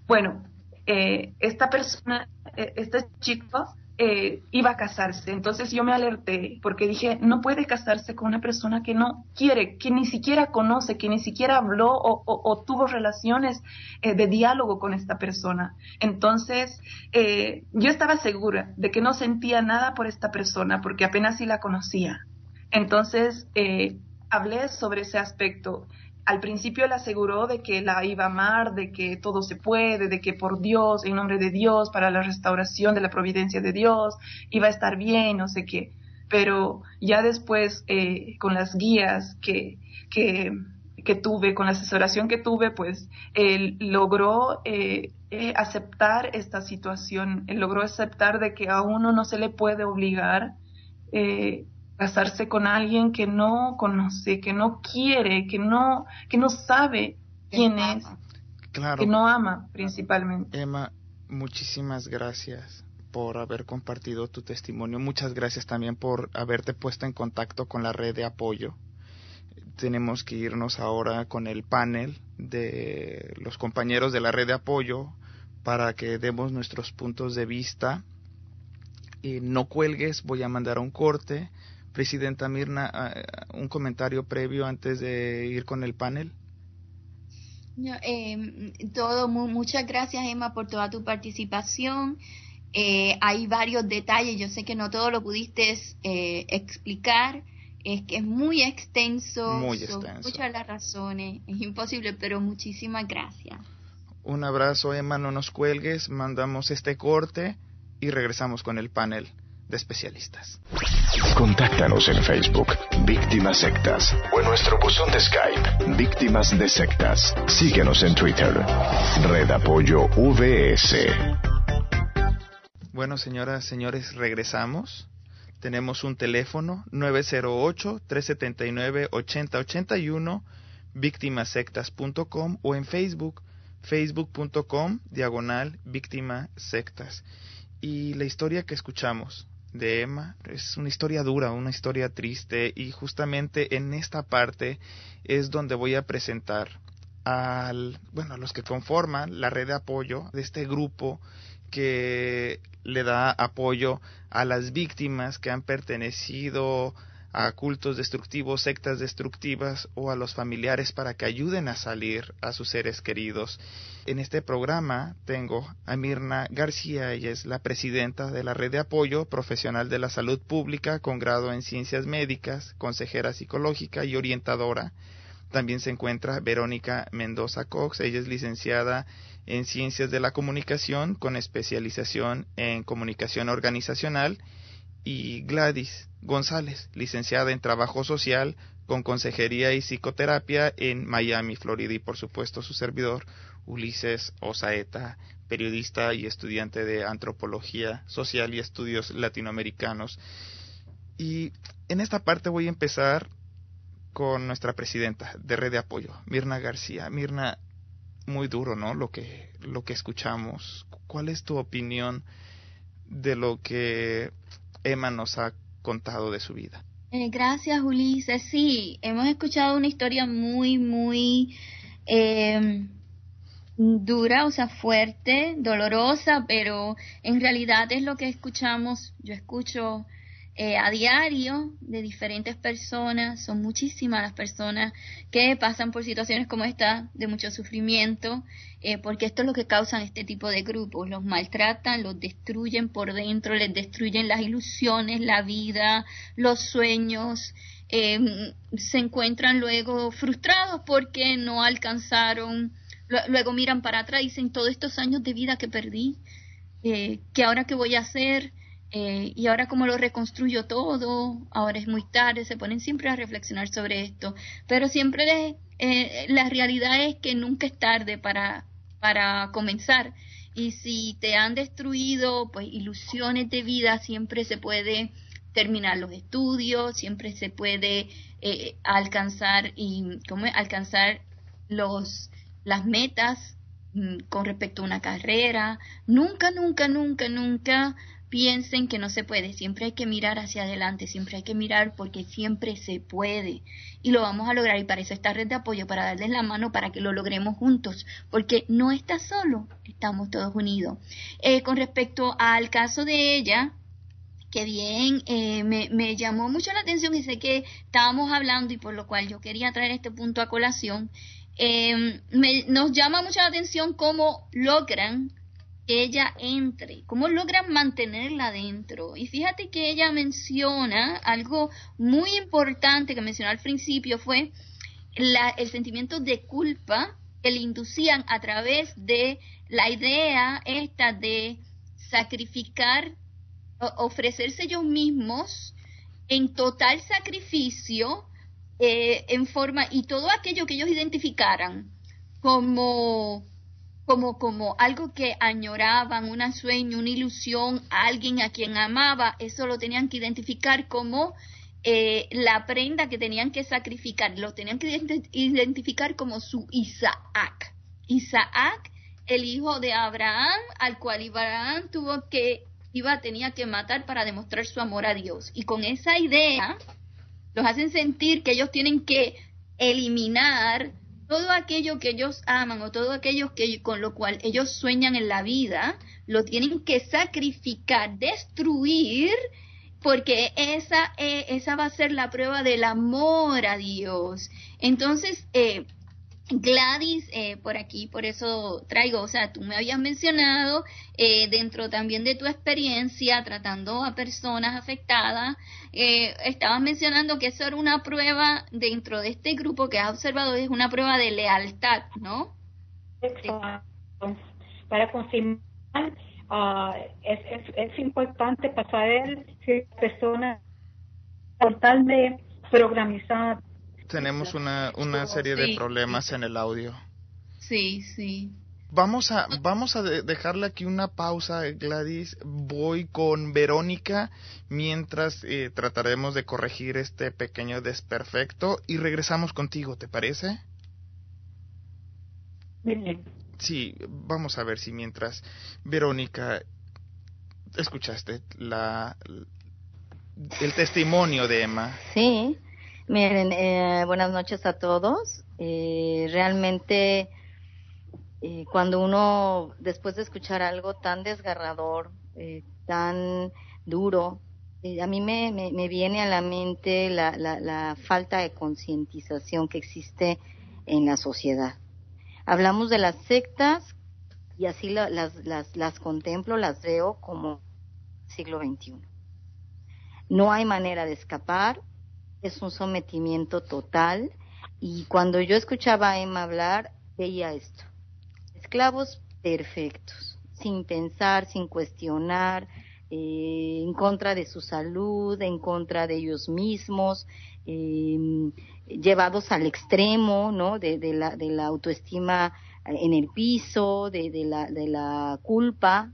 bueno, eh, esta persona, eh, este chico, eh, iba a casarse. Entonces yo me alerté porque dije, no puede casarse con una persona que no quiere, que ni siquiera conoce, que ni siquiera habló o, tuvo relaciones eh, de diálogo con esta persona. Entonces eh, yo estaba segura de que no sentía nada por esta persona porque apenas sí la conocía. Entonces hablé sobre ese aspecto al principio le aseguró de que la iba a amar, de que todo se puede, de que por Dios, en nombre de Dios, para la restauración de la providencia de Dios, iba a estar bien, no sé qué. Pero ya después, eh, con las guías que, que, que, tuve, con la asesoración que tuve, pues él logró eh, eh, aceptar esta situación, él logró aceptar de que a uno no se le puede obligar eh, casarse con alguien que no conoce, que no quiere, que no, que no sabe quién es, claro. que no ama principalmente. Emma, muchísimas gracias por haber compartido tu testimonio. Muchas gracias también por haberte puesto en contacto con la red de apoyo. Tenemos que irnos ahora con el panel de los compañeros de la red de apoyo para que demos nuestros puntos de vista. Y no cuelgues, voy a mandar un corte Presidenta Mirna, ah, un comentario previo antes de ir con el panel. Eh, todo, muchas gracias Emma por toda tu participación. Eh, hay varios detalles, yo sé que no todo lo pudiste eh, explicar, es que es muy extenso, muy extenso. muchas las razones, es imposible, pero muchísimas gracias. Un abrazo Emma, no nos cuelgues, mandamos este corte y regresamos con el panel de especialistas. Contáctanos en Facebook, Víctimas Sectas, o en nuestro buzón de Skype, Víctimas de Sectas. Síguenos en Twitter, Red Apoyo VS. Bueno, señoras, señores, regresamos. Tenemos un teléfono 908-379-8081, víctimasectas.com o en Facebook, facebook.com, diagonal, víctima sectas. Y la historia que escuchamos de Emma. Es una historia dura, una historia triste y justamente en esta parte es donde voy a presentar al, bueno, a los que conforman la red de apoyo de este grupo que le da apoyo a las víctimas que han pertenecido a cultos destructivos, sectas destructivas o a los familiares para que ayuden a salir a sus seres queridos. En este programa tengo a Mirna García, ella es la presidenta de la Red de Apoyo Profesional de la Salud Pública con grado en Ciencias Médicas, consejera psicológica y orientadora. También se encuentra Verónica Mendoza Cox, ella es licenciada en Ciencias de la Comunicación con especialización en Comunicación Organizacional y Gladys González, licenciada en Trabajo Social con consejería y psicoterapia en Miami, Florida, y por supuesto su servidor, Ulises Osaeta, periodista y estudiante de antropología social y estudios latinoamericanos. Y en esta parte voy a empezar con nuestra presidenta de Red de Apoyo, Mirna García. Mirna, muy duro, ¿no? Lo que, lo que escuchamos. ¿Cuál es tu opinión de lo que Emma nos ha contado de su vida? Eh, gracias, Ulises. Sí, hemos escuchado una historia muy, muy eh, dura, o sea, fuerte, dolorosa, pero en realidad es lo que escuchamos. Yo escucho eh, a diario de diferentes personas, son muchísimas las personas que pasan por situaciones como esta de mucho sufrimiento, eh, porque esto es lo que causan este tipo de grupos, los maltratan, los destruyen por dentro, les destruyen las ilusiones, la vida, los sueños, eh, se encuentran luego frustrados porque no alcanzaron, luego miran para atrás y dicen todos estos años de vida que perdí, que ahora qué voy a hacer, eh, y ahora como lo reconstruyo todo, ahora es muy tarde, se ponen siempre a reflexionar sobre esto, pero siempre eh, la realidad es que nunca es tarde para, para comenzar. Y si te han destruido pues ilusiones de vida, siempre se puede terminar los estudios, siempre se puede eh, alcanzar y ¿cómo alcanzar los las metas mm, con respecto a una carrera. Nunca, nunca, nunca, nunca piensen que no se puede, siempre hay que mirar hacia adelante, siempre hay que mirar porque siempre se puede y lo vamos a lograr y para eso esta red de apoyo, para darles la mano para que lo logremos juntos, porque no está solo, estamos todos unidos. Eh, con respecto al caso de ella, que bien eh, me, llamó mucho la atención y sé que estábamos hablando y por lo cual yo quería traer este punto a colación, eh, nos llama mucho la atención cómo logran ella entre, cómo logran mantenerla dentro. Y fíjate que ella menciona algo muy importante que mencionó al principio, fue el sentimiento de culpa que le inducían a través de la idea esta de sacrificar, ofrecerse ellos mismos en total sacrificio, eh, en forma, y todo aquello que ellos identificaran como como, como algo que añoraban, un sueño, una ilusión, alguien a quien amaba, eso lo tenían que identificar como eh, la prenda que tenían que sacrificar, lo tenían que identificar como su Isaac. Isaac, el hijo de Abraham, al cual Abraham tuvo que, iba, tenía que matar para demostrar su amor a Dios. Y con esa idea, los hacen sentir que ellos tienen que eliminar todo aquello que ellos aman o todo aquello que con lo cual ellos sueñan en la vida, lo tienen que sacrificar, destruir, porque esa, eh, esa va a ser la prueba del amor a Dios. Entonces, eh, Gladys, eh, por aquí, por eso traigo, o sea, tú me habías mencionado eh, dentro también de tu experiencia tratando a personas afectadas, eh, estabas mencionando que eso era una prueba dentro de este grupo que has observado, es una prueba de lealtad, ¿no? Para confirmar, uh, es, es, importante para saber si la persona totalmente programizada tenemos una, una serie de problemas en el audio. Sí, sí. Vamos a, vamos a dejarle aquí una pausa, Gladys. Voy con Verónica mientras eh, trataremos de corregir este pequeño desperfecto y regresamos contigo, ¿te parece? Bien. Sí, vamos a ver si mientras Verónica escuchaste la el testimonio de Emma. Sí. Miren, eh, buenas noches a todos. Eh, realmente, eh, cuando uno, después de escuchar algo tan desgarrador, tan duro, a mí me, me, viene a la mente la, la, la falta de concientización que existe en la sociedad. Hablamos de las sectas y así las, las, las contemplo, las veo como siglo XXI. No hay manera de escapar, es un sometimiento total y cuando yo escuchaba a Emma hablar, veía esto. Esclavos perfectos, sin pensar, sin cuestionar, eh, en contra de su salud, en contra de ellos mismos, em, llevados al extremo, ¿no? De, de, la, de la autoestima en el piso, de, de, la, de la culpa,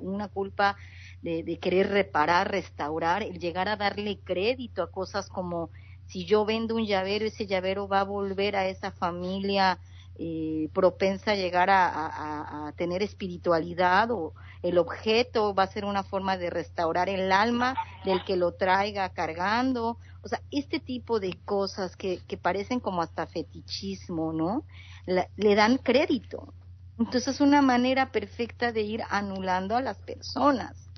una culpa de, querer reparar, restaurar, el llegar a darle crédito a cosas como si yo vendo un llavero, ese llavero va a volver a esa familia eh, propensa a llegar a, tener espiritualidad o el objeto va a ser una forma de restaurar el alma del que lo traiga cargando. O sea, este tipo de cosas que, que parecen como hasta fetichismo, ¿no? le dan crédito. Entonces es una manera perfecta de ir anulando a las personas.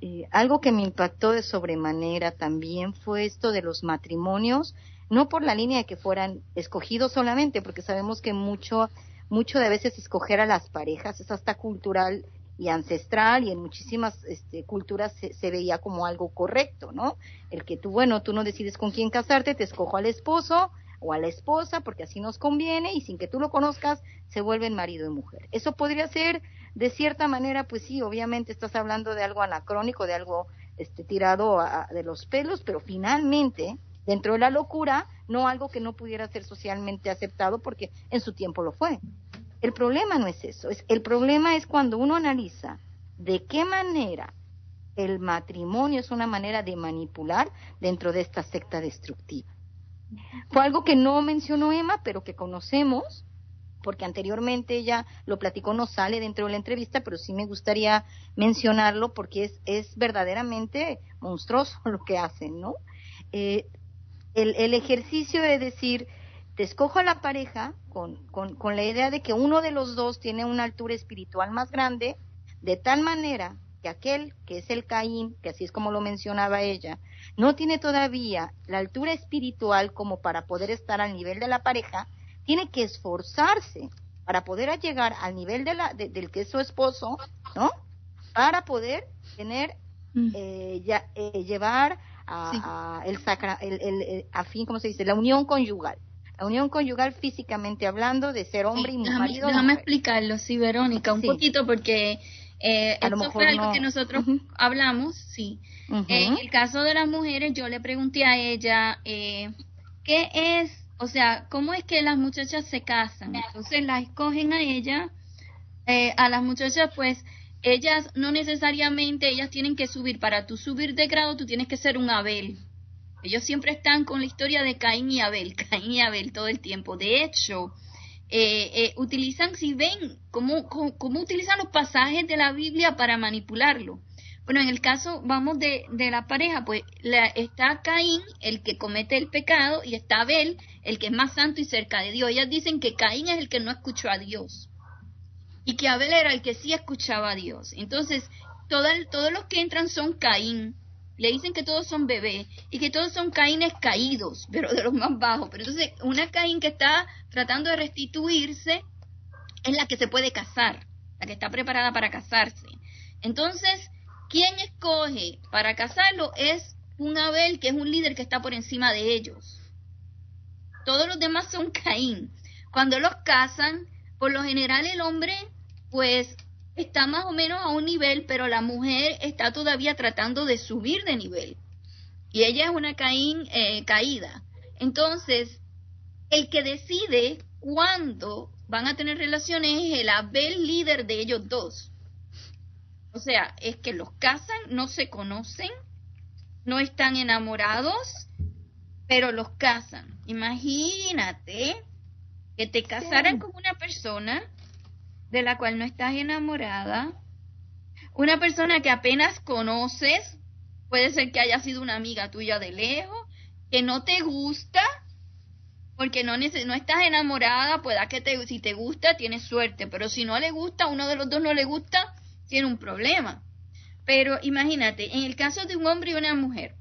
Eh, algo que me impactó de sobremanera también fue esto de los matrimonios, no por la línea de que fueran escogidos solamente, porque sabemos que mucho, mucho de veces escoger a las parejas es hasta cultural y ancestral y en muchísimas este, culturas se, se, veía como algo correcto, ¿no? El que tú, bueno, tú no decides con quién casarte, te escojo al esposo o a la esposa porque así nos conviene y sin que tú lo conozcas se vuelven marido y mujer. Eso podría ser de cierta manera, pues sí, obviamente estás hablando de algo anacrónico, de algo este, tirado de los pelos, pero finalmente dentro de la locura, no algo que no pudiera ser socialmente aceptado porque en su tiempo lo fue. El problema no es eso, es, el problema es cuando uno analiza de qué manera el matrimonio es una manera de manipular dentro de esta secta destructiva. Fue algo que no mencionó Emma, pero que conocemos, porque anteriormente ella lo platicó, no sale dentro de la entrevista, pero sí me gustaría mencionarlo porque es, es verdaderamente monstruoso [laughs] lo que hacen, ¿no? Eh, el, el ejercicio de decir, te escojo a la pareja con, con, con la idea de que uno de los dos tiene una altura espiritual más grande, de tal manera que aquel que es el Caín, que así es como lo mencionaba ella, no tiene todavía la altura espiritual como para poder estar al nivel de la pareja, tiene que esforzarse para poder llegar al nivel de la, del que es su esposo, ¿no? Para poder tener, mm. eh, ya, eh, llevar a, el sacra, el, el, a fin, ¿cómo se dice? La unión conyugal la unión conyugal físicamente hablando de ser hombre y déjame, marido. Déjame explicarlo, sí, Verónica, un poquito porque eh, esto fue algo que nosotros hablamos, sí. En el caso de las mujeres, yo le pregunté a ella, eh, ¿qué es? O sea, ¿cómo es que las muchachas se casan? Entonces las escogen a ella, eh, a las muchachas pues ellas no necesariamente, ellas tienen que subir, para tú subir de grado tú tienes que ser un Abel, ellos siempre están con la historia de Caín y Abel, [laughs] Caín y Abel todo el tiempo. De hecho, eh, eh, utilizan, si ven, cómo, cómo, utilizan los pasajes de la Biblia para manipularlo. Bueno, en el caso, vamos, de, la pareja, pues la, está Caín, el que comete el pecado, y está Abel, el que es más santo y cerca de Dios. Ellas dicen que Caín es el que no escuchó a Dios y que Abel era el que sí escuchaba a Dios. Entonces, todos los que entran son Caín, le dicen que todos son bebés y que todos son caínes caídos, pero de los más bajos. Pero entonces, una caín que está tratando de restituirse es la que se puede casar, la que está preparada para casarse. Entonces, ¿quién escoge para casarlo? Es un Abel, que es un líder que está por encima de ellos. Todos los demás son [laughs] Caín. Cuando los casan, por lo general el hombre, pues está más o menos a un nivel, pero la mujer está todavía tratando de subir de nivel. Y ella es una Caín eh, caída. Entonces, el que decide cuándo van a tener relaciones es el Abel líder de ellos dos. O sea, es que los casan, no se conocen, no están enamorados, pero los casan. Imagínate que te casaran con una persona de la cual no estás enamorada, una persona que apenas conoces, puede ser que haya sido una amiga tuya de lejos, que no te gusta, porque no, no estás enamorada, pueda que te, si te gusta, tienes suerte, pero si no le gusta, uno de los dos no le gusta, tiene un problema. Pero imagínate, en el caso de un hombre y una mujer,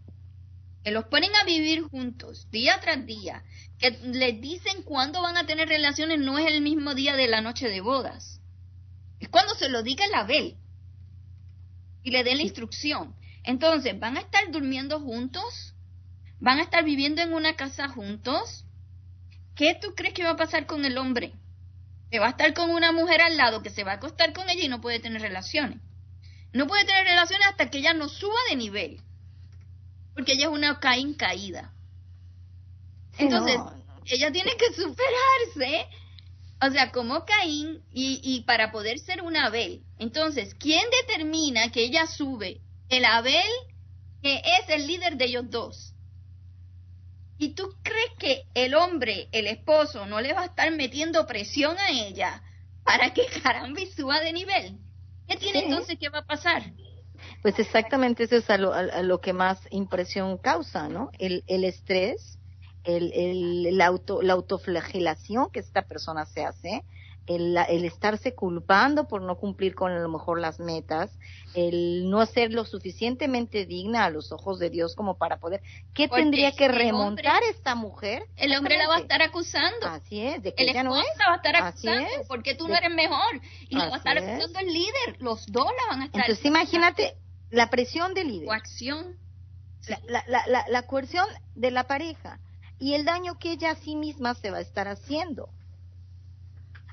que los ponen a vivir juntos día tras día, que les dicen cuándo van a tener relaciones, no es el mismo día de la noche de bodas. Es cuando se lo diga el Abel y le dé la instrucción. Entonces, ¿van a estar durmiendo juntos? ¿Van a estar viviendo en una casa juntos? ¿Qué tú crees que va a pasar con el hombre? Que va a estar con una mujer al lado que se va a acostar con ella y no puede tener relaciones. No puede tener relaciones hasta que ella no suba de nivel. Porque ella es una Caín caída. Entonces, ella tiene que superarse. O sea, como Caín y, y para poder ser un Abel. Entonces, ¿quién determina que ella sube? El Abel, que es el líder de ellos dos. ¿Y tú crees que el hombre, el esposo, no le va a estar metiendo presión a ella para que [laughs] caramba suba de nivel? ¿Qué tiene entonces que va a pasar? Pues exactamente eso es a lo, que más impresión causa, ¿no? El, el estrés, el, el, auto, la autoflagelación que esta persona se hace, el, el, estarse culpando por no cumplir con a lo mejor las metas, el no ser lo suficientemente digna a los ojos de Dios como para poder. ¿Qué tendría que remontar esta mujer? El hombre la va a estar acusando. Así es, de que el ella no es. la va a estar acusando porque tú no eres mejor. Y la va a estar acusando el líder. Los dos la van a estar Entonces imagínate la presión del líder. Coacción. La, la, la, la coerción de la pareja y el daño que ella a sí misma se va a estar haciendo.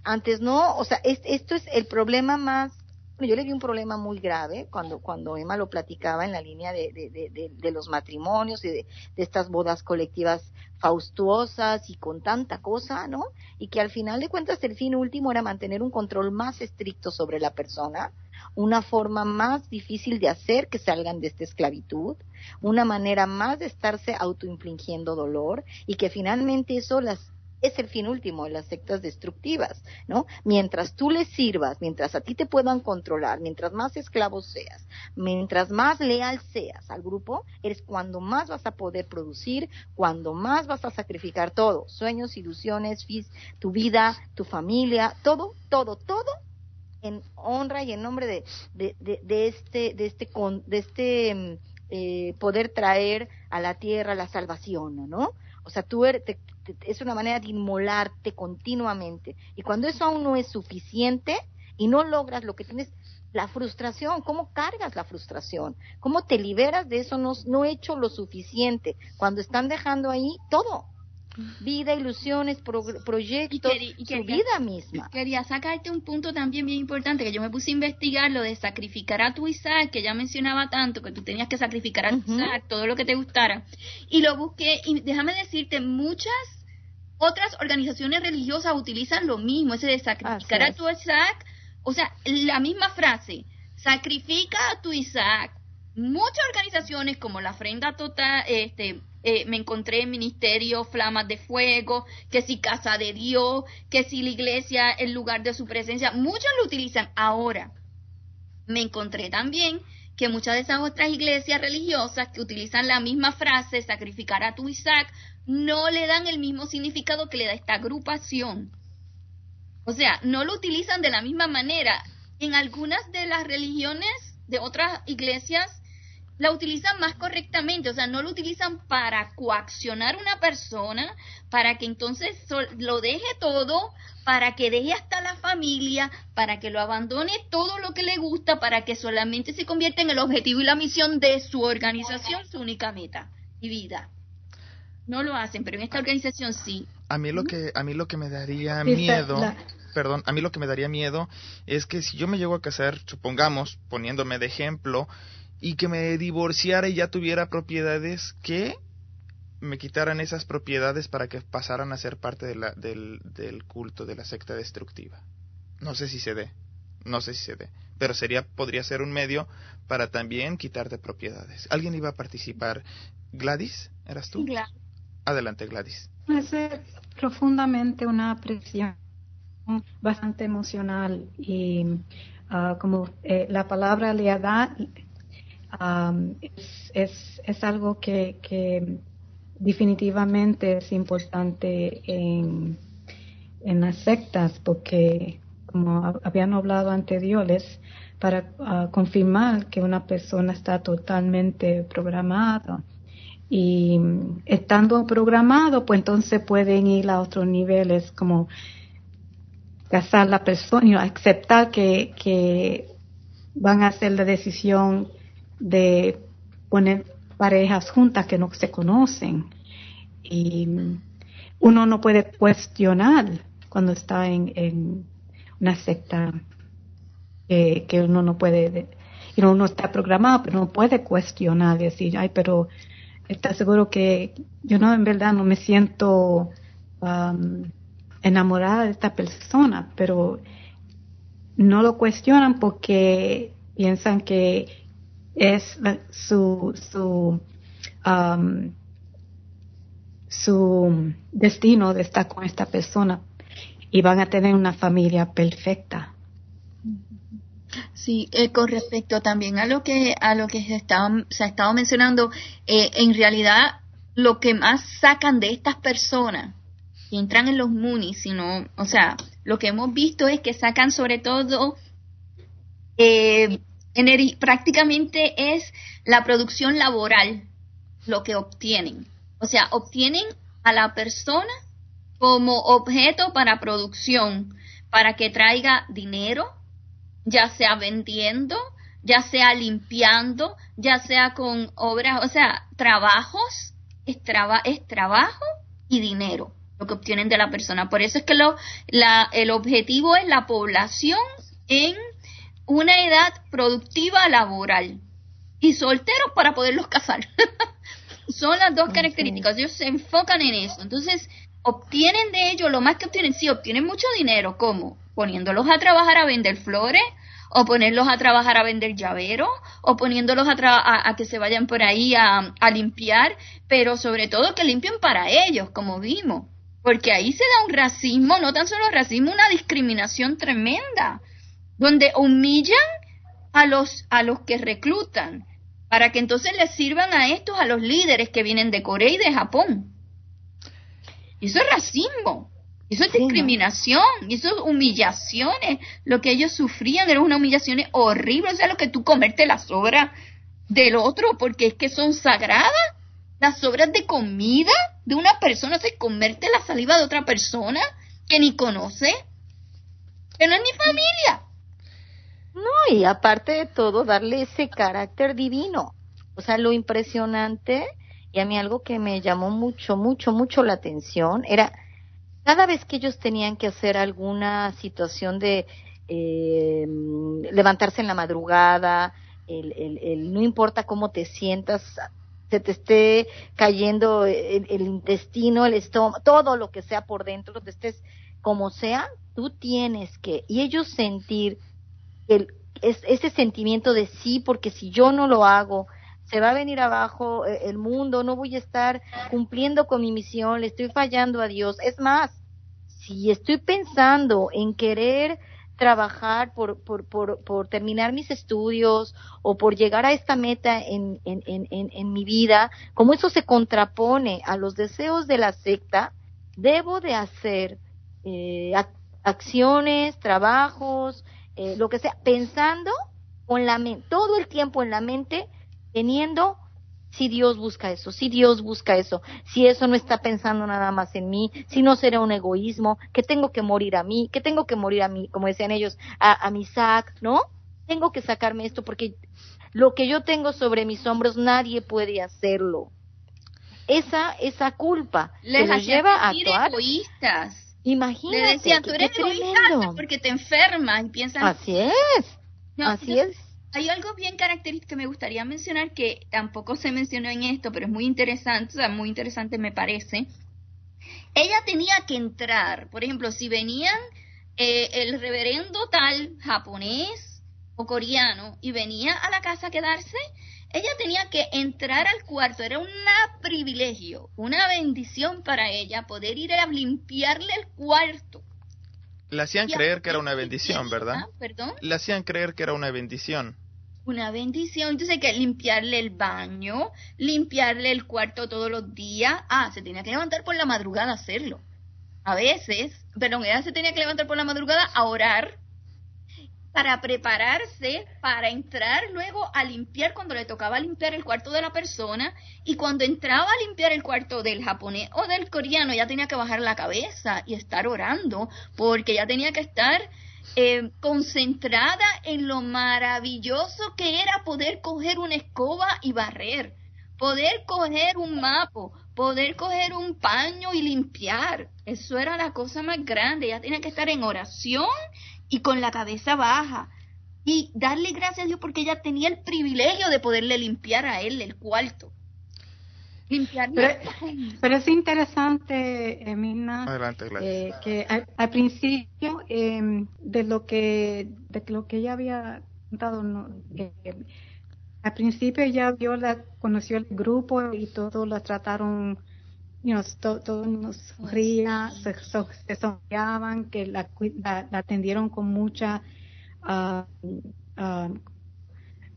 Antes no, o sea, esto es el problema más yo le vi un problema muy grave cuando, cuando Emma lo platicaba en la línea de, de, de, los matrimonios y de, estas bodas colectivas faustuosas y con tanta cosa, ¿no? Y que al final de cuentas el fin último era mantener un control más estricto sobre la persona, una forma más difícil de hacer que salgan de esta esclavitud, una manera más de estarse autoinfligiendo dolor y que finalmente eso las es el fin último de las sectas destructivas, ¿no? Mientras tú les sirvas, mientras a ti te puedan controlar, mientras más esclavo seas, mientras más leal seas al grupo, eres cuando más vas a poder producir, cuando más vas a sacrificar todo, sueños, ilusiones, tu vida, tu familia, todo, todo, todo en honra y en nombre de, de, de, este, de este, de este mm, eh, poder traer a la tierra la salvación, ¿no? O sea, tú eres, es una manera de inmolarte continuamente. Y cuando eso aún no es suficiente y no logras lo que tienes, la frustración, ¿cómo cargas la frustración? ¿Cómo te liberas de eso? No, no he hecho lo suficiente. Cuando están dejando ahí todo, vida, ilusiones, proyectos, y su vida misma. Quería sacarte un punto también bien importante, que yo me puse a investigar lo de sacrificar a tu Isaac, que ya mencionaba tanto, que tú tenías que sacrificar a tu Isaac, todo lo que te gustara. Y lo busqué, y déjame decirte, muchas otras organizaciones religiosas utilizan lo mismo, ese de sacrificar a tu Isaac, o sea, la misma frase, sacrifica a tu Isaac. Muchas organizaciones como la Ofrenda Total, este, eh, me encontré en ministerio Flamas de Fuego, que si Casa de Dios, que si la iglesia, el lugar de su presencia, muchos lo utilizan. Ahora, me encontré también que muchas de esas otras iglesias religiosas que utilizan la misma frase, sacrificar a tu Isaac, no le dan el mismo significado que le da esta agrupación. O sea, no lo utilizan de la misma manera. En algunas de las religiones de otras iglesias la utilizan más correctamente, o sea, no lo utilizan para coaccionar a una persona, para que entonces lo deje todo, para que deje hasta la familia, para que lo abandone todo lo que le gusta, para que solamente se convierta en el objetivo y la misión de su organización, su única meta y vida. No lo hacen, pero en esta organización sí. A mí lo que a mí lo que me daría miedo, perdón, a mí lo que me daría miedo es que si yo me llego a casar, supongamos, poniéndome de ejemplo, y que me divorciara y ya tuviera propiedades que me quitaran esas propiedades para que pasaran a ser parte de la, del, del culto de la secta destructiva. No sé si se dé, no sé si se dé, pero sería, podría ser un medio para también quitarte propiedades. ¿Alguien iba a participar? Gladys, ¿eras tú? Adelante, Gladys. Ser profundamente una presión bastante emocional y ah, como eh, la palabra lealtad es, es, algo que, que, definitivamente es importante en, en las sectas porque, como habían hablado anteriores, para ah, confirmar que una persona está totalmente programada. Y estando programado, pues entonces pueden ir a otros niveles como casar la persona, aceptar que, que van a hacer la decisión de poner parejas juntas que no se conocen. Y uno no puede cuestionar cuando está en, una secta que uno no puede, y uno está programado, pero no puede cuestionar, decir, ay, pero está seguro que yo no, en verdad, no me siento um, enamorada de esta persona, pero no lo cuestionan porque piensan que es su, su, um, su destino de estar con esta persona y van a tener una familia perfecta. Sí, eh, con respecto también a lo que a lo que se, se ha estado mencionando, eh, en realidad lo que más sacan de estas personas que entran en los MUNI, sino, o sea, lo que hemos visto es que sacan sobre todo eh, prácticamente es la producción laboral lo que obtienen. O sea, obtienen a la persona como objeto para producción, para que traiga dinero, ya sea vendiendo, ya sea limpiando, ya sea con obras, o sea, trabajos, es, trabajo y dinero lo que obtienen de la persona. Por eso es que lo, la, el objetivo es la población en una edad productiva laboral y solteros para poderlos casar. [laughs] Son las dos características. Ellos se enfocan en eso. Entonces, obtienen de ello lo más que obtienen. Sí, obtienen mucho dinero. ¿Cómo? Poniéndolos a trabajar a vender flores, o ponerlos a trabajar a vender llaveros, o poniéndolos a, a, que se vayan por ahí a, a limpiar, pero sobre todo que limpien para ellos, como vimos. Porque ahí se da un racismo, no tan solo racismo, una discriminación tremenda donde humillan a los, a los que reclutan, para que entonces les sirvan a estos, a los líderes que vienen de Corea y de Japón. Eso es racismo, eso es discriminación, eso es humillaciones. Lo que ellos sufrían era una humillación horrible, o sea, lo que tú comerte las obras del otro, porque es que son sagradas. Las obras de comida de una persona, o comerte la saliva de otra persona que ni conoce, que no es ni familia. No, y aparte de todo, darle ese carácter divino. O sea, lo impresionante, y a mí algo que me llamó mucho, mucho, mucho la atención, era cada vez que ellos tenían que hacer alguna situación de eh, levantarse en la madrugada, el, el, el, no importa cómo te sientas, se te esté cayendo el, intestino, el estómago, todo lo que sea por dentro, te estés como sea, tú tienes que, y ellos sentir el, es, ese sentimiento de sí, porque si yo no lo hago, se va a venir abajo eh, el mundo, no voy a estar cumpliendo con mi misión, le estoy fallando a Dios. Es más, si estoy pensando en querer trabajar por, por, por, por terminar mis estudios o por llegar a esta meta en, en, en, en, mi vida, como eso se contrapone a los deseos de la secta, debo de hacer eh, acciones, trabajos, eh, lo que sea, pensando con la mente, todo el tiempo en la mente, teniendo si Dios busca eso, si Dios busca eso, si eso no está pensando nada más en mí, si no será un egoísmo, que tengo que morir a mí, que tengo que morir a mí, como decían ellos, a, a mi sac, ¿no? Tengo que sacarme esto porque lo que yo tengo sobre mis hombros nadie puede hacerlo. Esa, esa culpa les lleva a actuar. egoístas. Imagínate. Le decían, tú eres egoísta porque te enfermas y piensan. Así es. así es. Hay algo bien característico que me gustaría mencionar que tampoco se mencionó en esto, pero es muy interesante, o sea, muy interesante me parece. Ella tenía que entrar, por ejemplo, si venían eh, el reverendo tal japonés o coreano y venía a la casa a quedarse, ella tenía que entrar al cuarto, era un privilegio, una bendición para ella poder ir a limpiarle el cuarto. Le hacían creer que era una bendición, ¿verdad? Ah, ¿Perdón? Le hacían creer que era una bendición. Una bendición, entonces hay que limpiarle el baño, limpiarle el cuarto todos los días. Ah, se tenía que levantar por la madrugada a hacerlo. A veces, perdón, ella se tenía que levantar por la madrugada a orar para prepararse para entrar luego a limpiar cuando le tocaba limpiar el cuarto de la persona y cuando entraba a limpiar el cuarto del japonés o del coreano ya tenía que bajar la cabeza y estar orando porque ya tenía que estar eh, concentrada en lo maravilloso que era poder coger una escoba y barrer, poder coger un mapo, poder coger un paño y limpiar. Eso era la cosa más grande. Ya tenía que estar en oración y con la cabeza baja. Y darle gracias a Dios porque ella tenía el privilegio de poderle limpiar a él el cuarto. pero, es interesante, Emina, eh, que al, principio em, de lo que de lo que ella había contado, eh, al principio ella vio la, conoció el grupo y todos la trataron, todos nos rían, se, se sonreaban, que la, la, atendieron con mucha uh,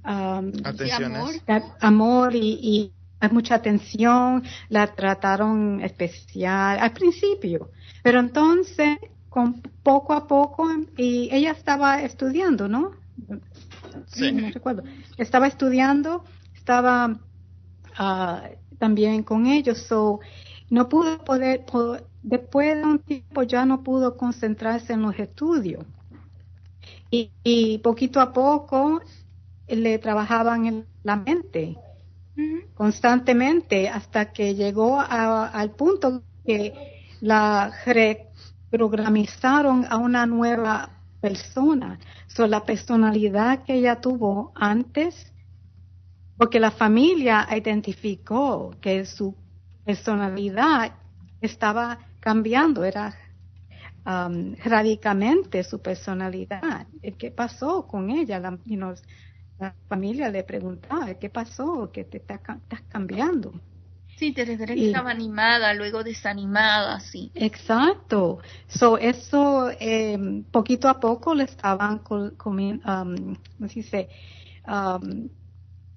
amor, amor y hay mucha atención, la trataron especial al principio, pero entonces con poco a poco y ella estaba estudiando, ¿no? Sí. No recuerdo. Estaba estudiando, estaba ah, también con ellos, so no pudo poder, después de un tiempo ya no pudo concentrarse en los estudios. Y, y poquito a poco le trabajaban en la mente constantemente hasta que llegó al punto que la reprogramizaron a una nueva persona. So, la personalidad que ella tuvo antes, porque la familia identificó que su personalidad estaba cambiando, era um, radicalmente su personalidad. ¿Qué pasó con ella? La, la familia le preguntaba, ¿qué pasó? ¿Qué te estás cambiando? Sí, te refieres que estaba animada, luego desanimada, sí. Exacto. So, eso eh, poquito a poco le estaban um, ¿cómo se dice? Um,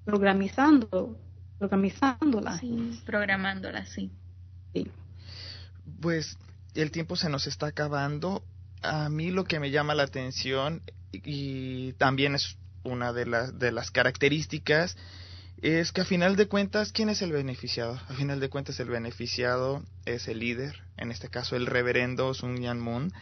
programizando, programizándola. Sí, programándola, sí. Sí. Pues el tiempo se nos está acabando. A mí lo que me llama la atención y también es una de, las de las características es que a final de cuentas, ¿quién es el beneficiado? A final de cuentas, el beneficiado es el líder, en este caso el reverendo Sun Yan Moon.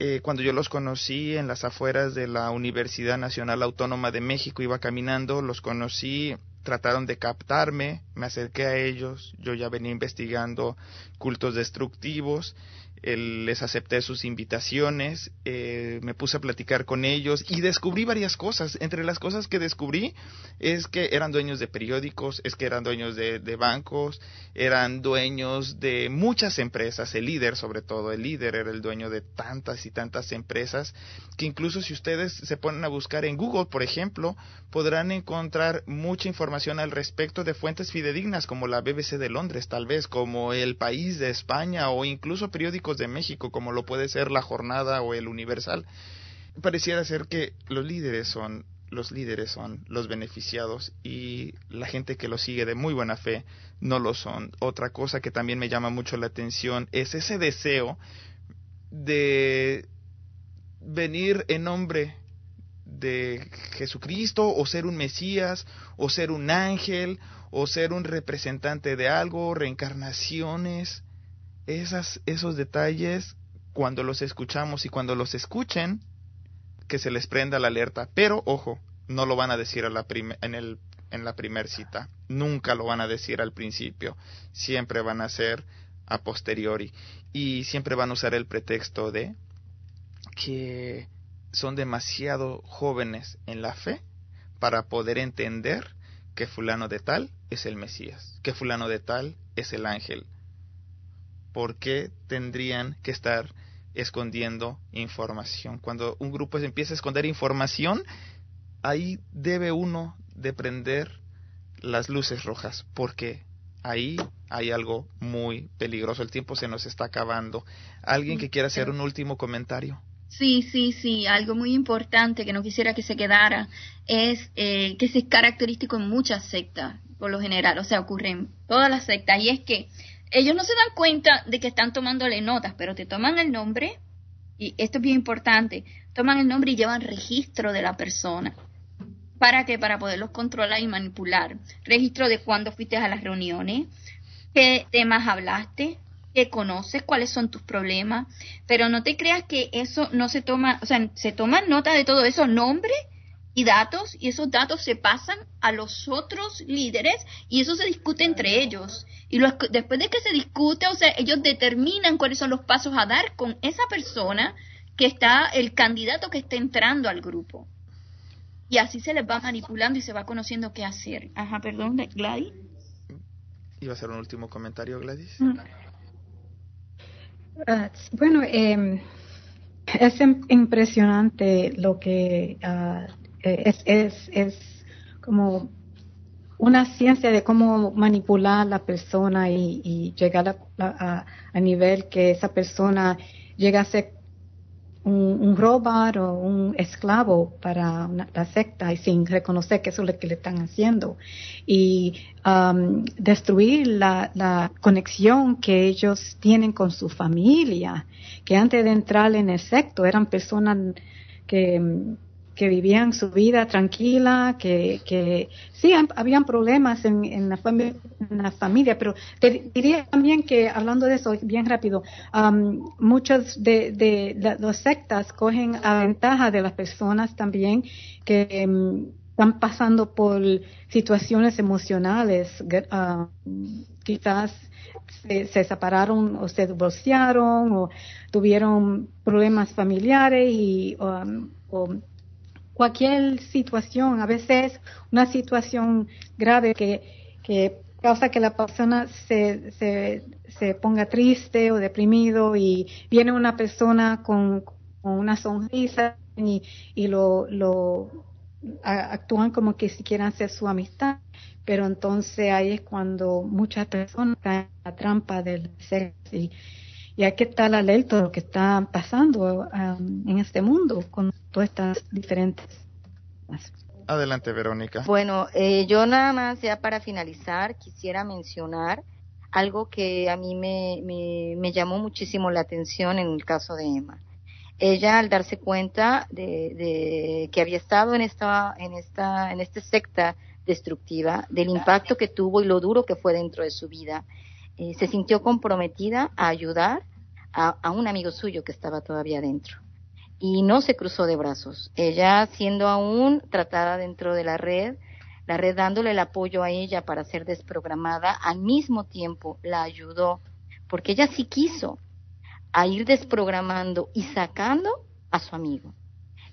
Eh, cuando yo los conocí en las afueras de la Universidad Nacional Autónoma de México, iba caminando, los conocí, trataron de captarme, me acerqué a ellos, yo ya venía investigando cultos destructivos, les acepté sus invitaciones, eh, me puse a platicar con ellos y descubrí varias cosas. Entre las cosas que descubrí es que eran dueños de periódicos, es que eran dueños de, de bancos, eran dueños de muchas empresas, el líder sobre todo, el líder era el dueño de tantas y tantas empresas que incluso si ustedes se ponen a buscar en Google, por ejemplo, podrán encontrar mucha información al respecto de fuentes fidedignas como la BBC de Londres, tal vez, como el País de España o incluso periódicos de México, como lo puede ser La Jornada o El Universal. Pareciera ser que los líderes son los líderes son los beneficiados y la gente que lo sigue de muy buena fe no lo son. Otra cosa que también me llama mucho la atención es ese deseo de venir en nombre de Jesucristo o ser un Mesías o ser un ángel o ser un representante de algo, reencarnaciones esas, esos detalles, cuando los escuchamos y cuando los escuchen, que se les prenda la alerta. Pero, ojo, no lo van a decir a la en, el, en la primera cita. Nunca lo van a decir al principio. Siempre van a ser a posteriori. Y siempre van a usar el pretexto de que son demasiado jóvenes en la fe para poder entender que fulano de tal es el Mesías, que fulano de tal es el ángel, ¿por qué tendrían que estar escondiendo información? Cuando un grupo empieza a esconder información, ahí debe uno de prender las luces rojas, porque ahí hay algo muy peligroso. El tiempo se nos está acabando. ¿Alguien que quiera hacer un último comentario? Sí, sí, sí, algo muy importante que no quisiera que se quedara es eh, que es característico en muchas sectas, por lo general, o sea, ocurre en todas las sectas, y es que ellos no se dan cuenta de que están tomándole notas, pero te toman el nombre, y esto es bien importante, toman el nombre y llevan registro de la persona. ¿Para qué? Para poderlos controlar y manipular. Registro de cuándo fuiste a las reuniones, qué temas hablaste, qué conoces, cuáles son tus problemas, pero no te creas que eso no se toma, o sea, se toman nota de todo eso, nombre y datos, y esos datos se pasan a los otros líderes y eso se discute entre ellos. Y después de que se discute, o sea, ellos determinan cuáles son los pasos a dar con esa persona que está, el candidato que está entrando al grupo. Y así se les va manipulando y se va conociendo qué hacer. Ajá, perdón, Gladys. ¿Iba a hacer un último comentario, Gladys? Mm. Ah, bueno, eh, es impresionante lo que uh, es, es, es como una ciencia de cómo manipular la persona y, llegar a, a, nivel que esa persona llega a ser un, un robot o un esclavo para la secta y sin reconocer que eso es lo que le están haciendo. Y um, destruir la, la conexión que ellos tienen con su familia, que antes de entrar en el secto eran personas que que vivían su vida tranquila, que, que sí, habían problemas en, en, la en, la familia, pero te diría también que, hablando de eso, bien rápido, um, muchos de, de, las sectas cogen a ventaja de las personas también que um, están pasando por situaciones emocionales, quizás se, se, separaron o se divorciaron o tuvieron problemas familiares y um, o cualquier situación, a veces una situación grave que, que causa que la persona se, se, se, ponga triste o deprimido y viene una persona con, una sonrisa y, y lo, lo actúan como que si quieran hacer su amistad, pero entonces ahí es cuando muchas personas caen en la trampa del sexo y, y hay que estar alerta de lo que está pasando um, en este mundo con todas estas diferentes. Adelante, Verónica. Bueno, eh, yo nada más ya para finalizar quisiera mencionar algo que a mí me, me, llamó muchísimo la atención en el caso de Emma. Ella al darse cuenta de, de, que había estado en esta, en esta, en esta secta destructiva, del impacto que tuvo y lo duro que fue dentro de su vida, eh, se sintió comprometida a ayudar a, a, un amigo suyo que estaba todavía dentro. Y no se cruzó de brazos. Ella, siendo aún tratada dentro de la red, la red dándole el apoyo a ella para ser desprogramada, al mismo tiempo la ayudó, porque ella sí quiso, a ir desprogramando y sacando a su amigo.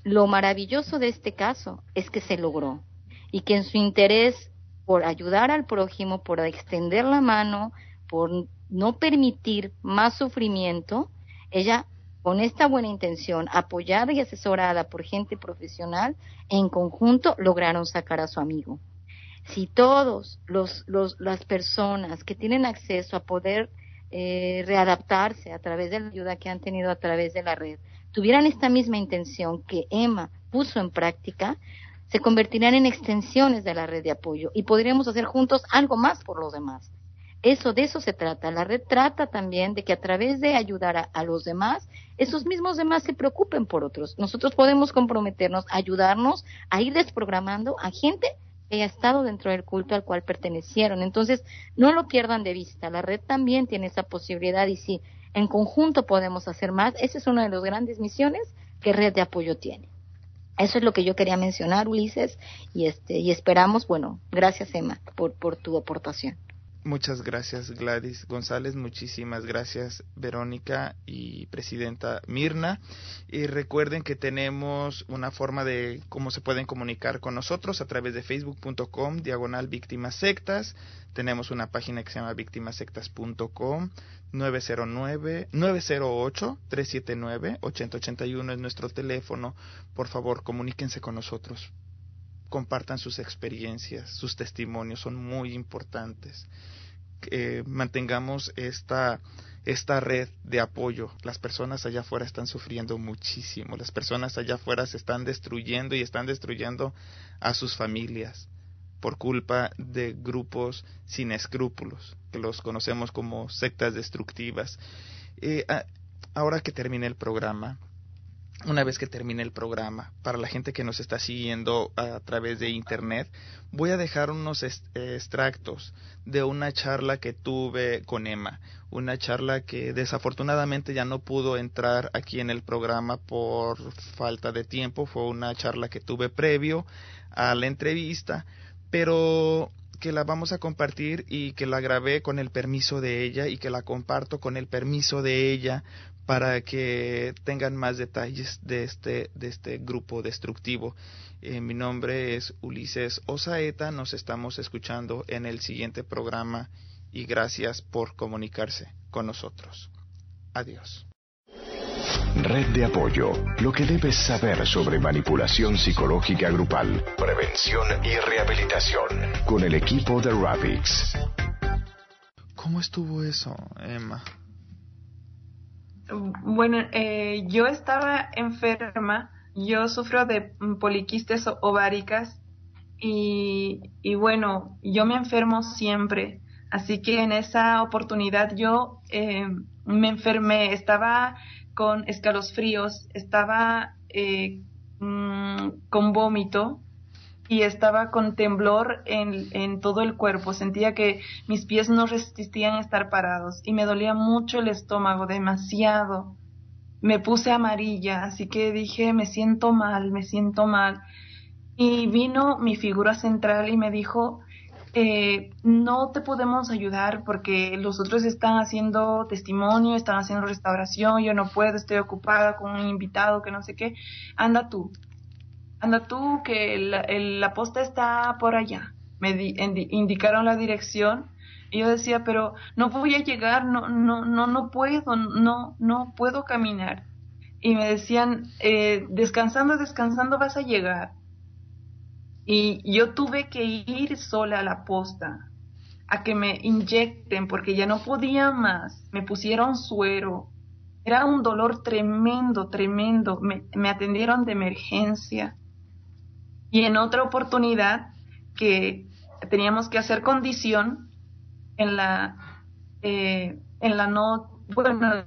Lo maravilloso de este caso es que se logró y que en su interés por ayudar al prójimo, por extender la mano, por no permitir más sufrimiento, ella con esta buena intención, apoyada y asesorada por gente profesional, en conjunto lograron sacar a su amigo. Si todos los, las personas que tienen acceso a poder eh, readaptarse a través de la ayuda que han tenido a través de la red, tuvieran esta misma intención que Emma puso en práctica, se convertirían en extensiones de la red de apoyo y podríamos hacer juntos algo más por los demás. Eso, de eso se trata. La red trata también de que a través de ayudar a, los demás, esos mismos demás se preocupen por otros. Nosotros podemos comprometernos, ayudarnos a ir desprogramando a gente que haya estado dentro del culto al cual pertenecieron. Entonces, no lo pierdan de vista. La red también tiene esa posibilidad y si en conjunto podemos hacer más, esa es una de las grandes misiones que Red de Apoyo tiene. Eso es lo que yo quería mencionar, Ulises, y este y esperamos, bueno, gracias Emma por, por tu aportación. Muchas gracias Gladys González, muchísimas gracias Verónica y Presidenta Mirna. Y recuerden que tenemos una forma de cómo se pueden comunicar con nosotros a través de facebook.com diagonal víctimas sectas. Tenemos una página que se llama víctimasectas.com 909 908 379 8081 es nuestro teléfono. Por favor, comuníquense con nosotros compartan sus experiencias, sus testimonios son muy importantes. que mantengamos esta, esta red de apoyo. Las personas allá afuera están sufriendo muchísimo. Las personas allá afuera se están destruyendo y están destruyendo a sus familias por culpa de grupos sin escrúpulos, que los conocemos como sectas destructivas. Eh, ahora que termine el programa, una vez que termine el programa, para la gente que nos está siguiendo a través de internet, voy a dejar unos extractos de una charla que tuve con Emma, una charla que desafortunadamente ya no pudo entrar aquí en el programa por falta de tiempo, fue una charla que tuve previo a la entrevista, pero que la vamos a compartir y que la grabé con el permiso de ella y que la comparto con el permiso de ella para que tengan más detalles de este, de este grupo destructivo. Eh, mi nombre es Ulises Osaeta, nos estamos escuchando en el siguiente programa y gracias por comunicarse con nosotros. Adiós. Red de apoyo. Lo que debes saber sobre manipulación psicológica grupal, prevención y rehabilitación. Con el equipo de Ravix. ¿Cómo estuvo eso, Emma? Bueno, eh, yo estaba enferma. Yo sufro de poliquistes ováricas y, y bueno, yo me enfermo siempre. Así que en esa oportunidad yo eh, me enfermé, estaba con escalofríos, estaba eh, mm, con vómito y estaba con temblor en, en, todo el cuerpo. Sentía que mis pies no resistían estar parados y me dolía mucho el estómago, demasiado. Me puse amarilla, así que dije, me siento mal, me siento mal. Y vino mi figura central y me dijo, eh, no te podemos ayudar porque los otros están haciendo testimonio, están haciendo restauración, yo no puedo, estoy ocupada con un invitado que no sé qué, anda tú, anda tú que la posta está por allá. Me indicaron la dirección y yo decía, pero no voy a llegar, no, no, no, no puedo, no, no puedo caminar. Y me decían, eh, descansando, descansando vas a llegar. Y yo tuve que ir sola a la posta a que me inyecten porque ya no podía más. Me pusieron suero. Era un dolor tremendo, tremendo. Me, atendieron de emergencia. Y en otra oportunidad que teníamos que hacer condición en la, eh, en la no, bueno,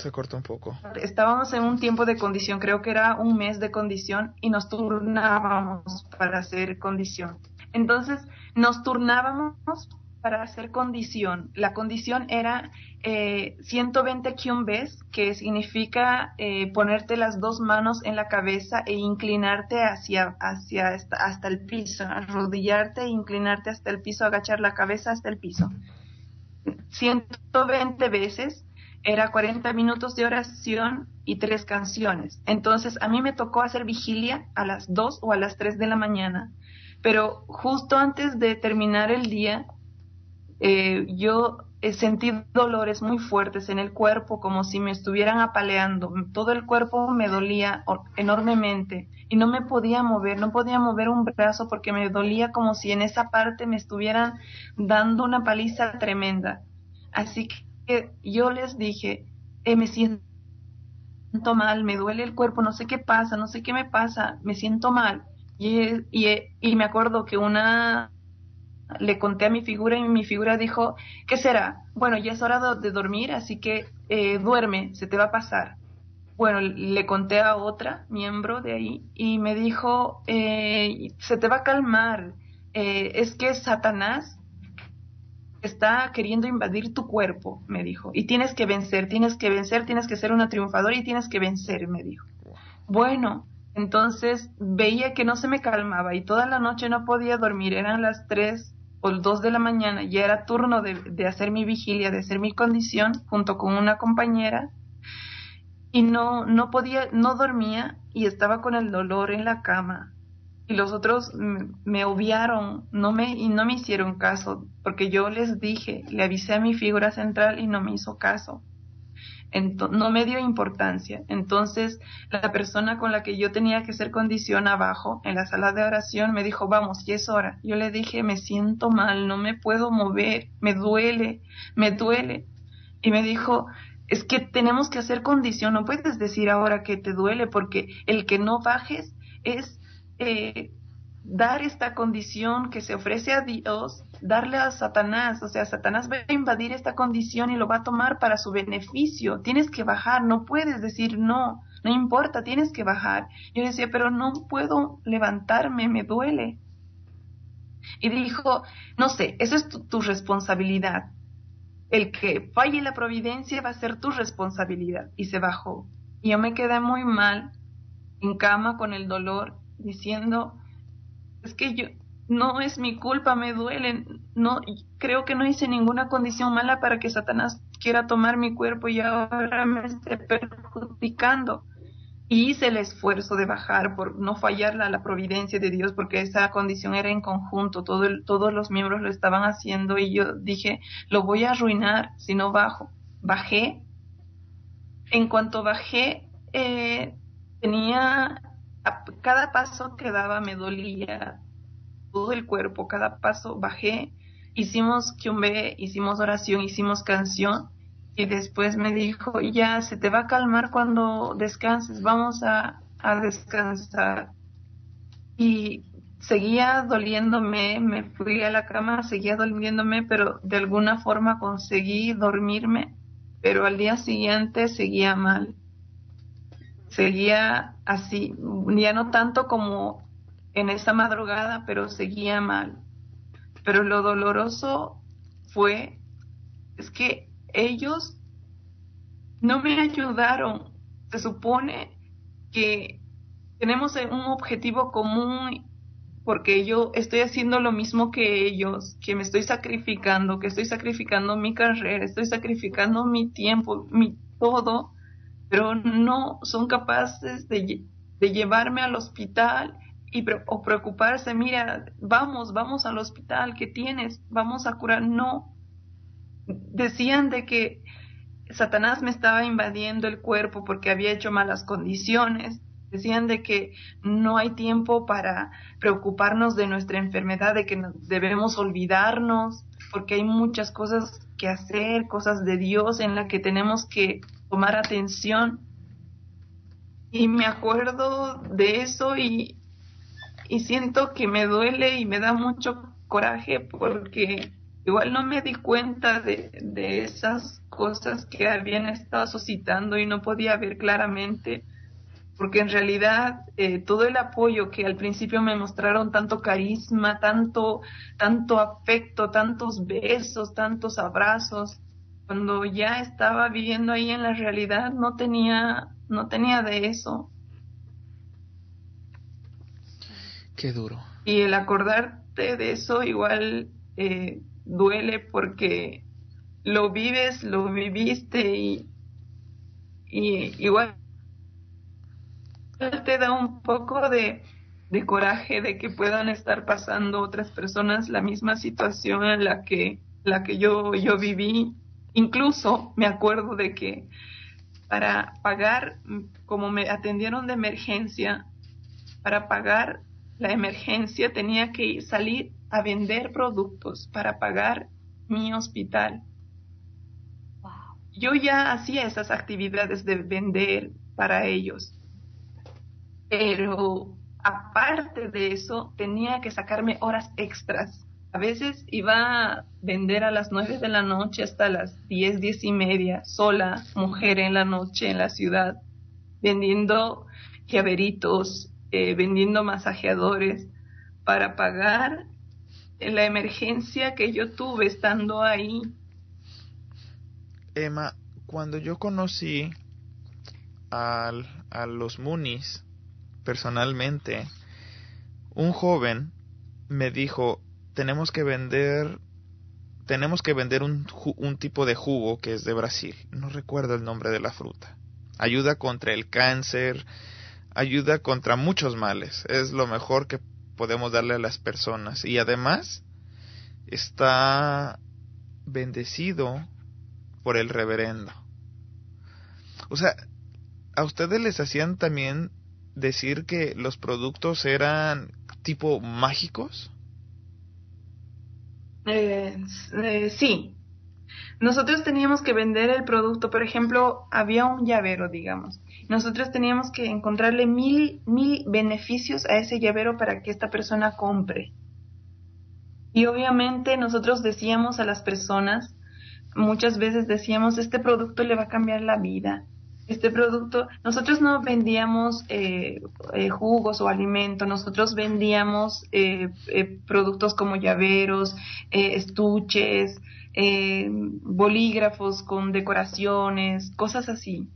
se cortó un poco. Estábamos en un tiempo de condición, creo que era un mes de condición y nos turnábamos para hacer condición. Entonces, nos turnábamos para hacer condición. La condición era eh, 120 ves que significa eh, ponerte las dos manos en la cabeza e inclinarte hacia, hacia hasta el piso, arrodillarte e inclinarte hasta el piso, agachar la cabeza hasta el piso. 120 veces era 40 minutos de oración y tres canciones. Entonces a mí me tocó hacer vigilia a las 2 o a las 3 de la mañana, pero justo antes de terminar el día, eh, yo sentí dolores muy fuertes en el cuerpo, como si me estuvieran apaleando. Todo el cuerpo me dolía enormemente y no me podía mover, no podía mover un brazo porque me dolía como si en esa parte me estuvieran dando una paliza tremenda. Así que yo les dije, eh, me siento mal, me duele el cuerpo, no sé qué pasa, no sé qué me pasa, me siento mal. Y, y, me acuerdo que una le conté a mi figura y mi figura dijo, ¿qué será? Bueno, ya es hora de, dormir, así que eh, duerme, se te va a pasar. Bueno, le conté a otra miembro de ahí y me dijo, eh, se te va a calmar, es que Satanás está queriendo invadir tu cuerpo, me dijo, y tienes que vencer, tienes que vencer, tienes que ser una triunfadora y tienes que vencer, me dijo. Bueno, entonces veía que no se me calmaba y toda la noche no podía dormir, eran las tres o dos de la mañana, ya era turno de, de hacer mi vigilia, de hacer mi condición junto con una compañera y no, no podía, no dormía y estaba con el dolor en la cama y los otros me obviaron no me, y no me hicieron caso, porque yo les dije, le avisé a mi figura central y no me hizo caso. No me dio importancia. Entonces, la persona con la que yo tenía que hacer condición abajo, en la sala de oración, me dijo, vamos, ya es hora. Yo le dije, me siento mal, no me puedo mover, me duele, me duele. Y me dijo, es que tenemos que hacer condición, no puedes decir ahora que te duele, porque el que no bajes es eh, dar esta condición que se ofrece a Dios, darle a Satanás, o sea, Satanás va a invadir esta condición y lo va a tomar para su beneficio. Tienes que bajar, no puedes decir no, no importa, tienes que bajar. Yo decía, pero no puedo levantarme, me duele. Y dijo, no sé, esa es tu, tu responsabilidad. El que falle la providencia va a ser tu responsabilidad. Y se bajó. Y yo me quedé muy mal, en cama con el dolor diciendo, es que yo, no es mi culpa, me duelen, no, creo que no hice ninguna condición mala para que Satanás quiera tomar mi cuerpo y ahora me esté perjudicando. hice el esfuerzo de bajar por no fallar a la providencia de Dios, porque esa condición era en conjunto, todo todos los miembros lo estaban haciendo y yo dije, lo voy a arruinar si no bajo. Bajé. En cuanto bajé, eh, tenía, cada paso que daba me dolía todo el cuerpo, cada paso bajé, hicimos Kyumbe, hicimos oración, hicimos canción y después me dijo, ya se te va a calmar cuando descanses, vamos a, descansar. Y seguía doliéndome, me fui a la cama, seguía doliéndome, pero de alguna forma conseguí dormirme, pero al día siguiente seguía mal. Seguía así, ya no tanto como en esa madrugada, pero seguía mal. Pero lo doloroso fue, es que ellos no me ayudaron. Se supone que tenemos un objetivo común porque yo estoy haciendo lo mismo que ellos, que me estoy sacrificando, que estoy sacrificando mi carrera, estoy sacrificando mi tiempo, mi todo, pero no son capaces de, de llevarme al hospital y o preocuparse, mira, vamos, vamos al hospital, ¿qué tienes? Vamos a curar. No, decían de que Satanás me estaba invadiendo el cuerpo porque había hecho malas condiciones. Decían de que no hay tiempo para preocuparnos de nuestra enfermedad, de que debemos olvidarnos, porque hay muchas cosas que hacer, cosas de Dios en las que tenemos que tomar atención. Y me acuerdo de eso y, y siento que me duele y me da mucho coraje porque igual no me di cuenta de, esas cosas que habían estado suscitando y no podía ver claramente, porque en realidad eh, todo el apoyo que al principio me mostraron, tanto carisma, tanto, tanto afecto, tantos besos, tantos abrazos, cuando ya estaba viviendo ahí en la realidad no tenía, no tenía de eso. Qué duro. Y el acordarte de eso igual eh, duele porque lo vives, lo viviste y, igual te da un poco de, de, coraje de que puedan estar pasando otras personas la misma situación en la que, la que yo, yo viví. Incluso me acuerdo de que para pagar, como me atendieron de emergencia, para pagar la emergencia tenía que salir a vender productos para pagar mi hospital. Yo ya hacía esas actividades de vender para ellos, pero aparte de eso tenía que sacarme horas extras. A veces iba a vender a las nueve de la noche hasta las diez, diez y media, sola, mujer en la noche en la ciudad, vendiendo llaveritos, eh, vendiendo masajeadores para pagar la emergencia que yo tuve estando ahí. Emma, cuando yo conocí al, a los Munis personalmente, un joven me dijo, tenemos que vender tenemos que vender un, un, tipo de jugo que es de Brasil. No recuerdo el nombre de la fruta. Ayuda contra el cáncer, ayuda contra muchos males. Es lo mejor que podemos darle a las personas. Y además está bendecido por el reverendo. O sea, ¿a ustedes les hacían también decir que los productos eran tipo mágicos? Eh, eh, sí. Nosotros teníamos que vender el producto, por ejemplo, había un llavero, digamos, nosotros teníamos que encontrarle mil, mil beneficios a ese llavero para que esta persona compre. Y obviamente nosotros decíamos a las personas, muchas veces decíamos, este producto le va a cambiar la vida. Este producto, nosotros no vendíamos eh, eh, jugos o alimentos, nosotros vendíamos eh, productos como llaveros, estuches, bolígrafos con decoraciones, cosas así.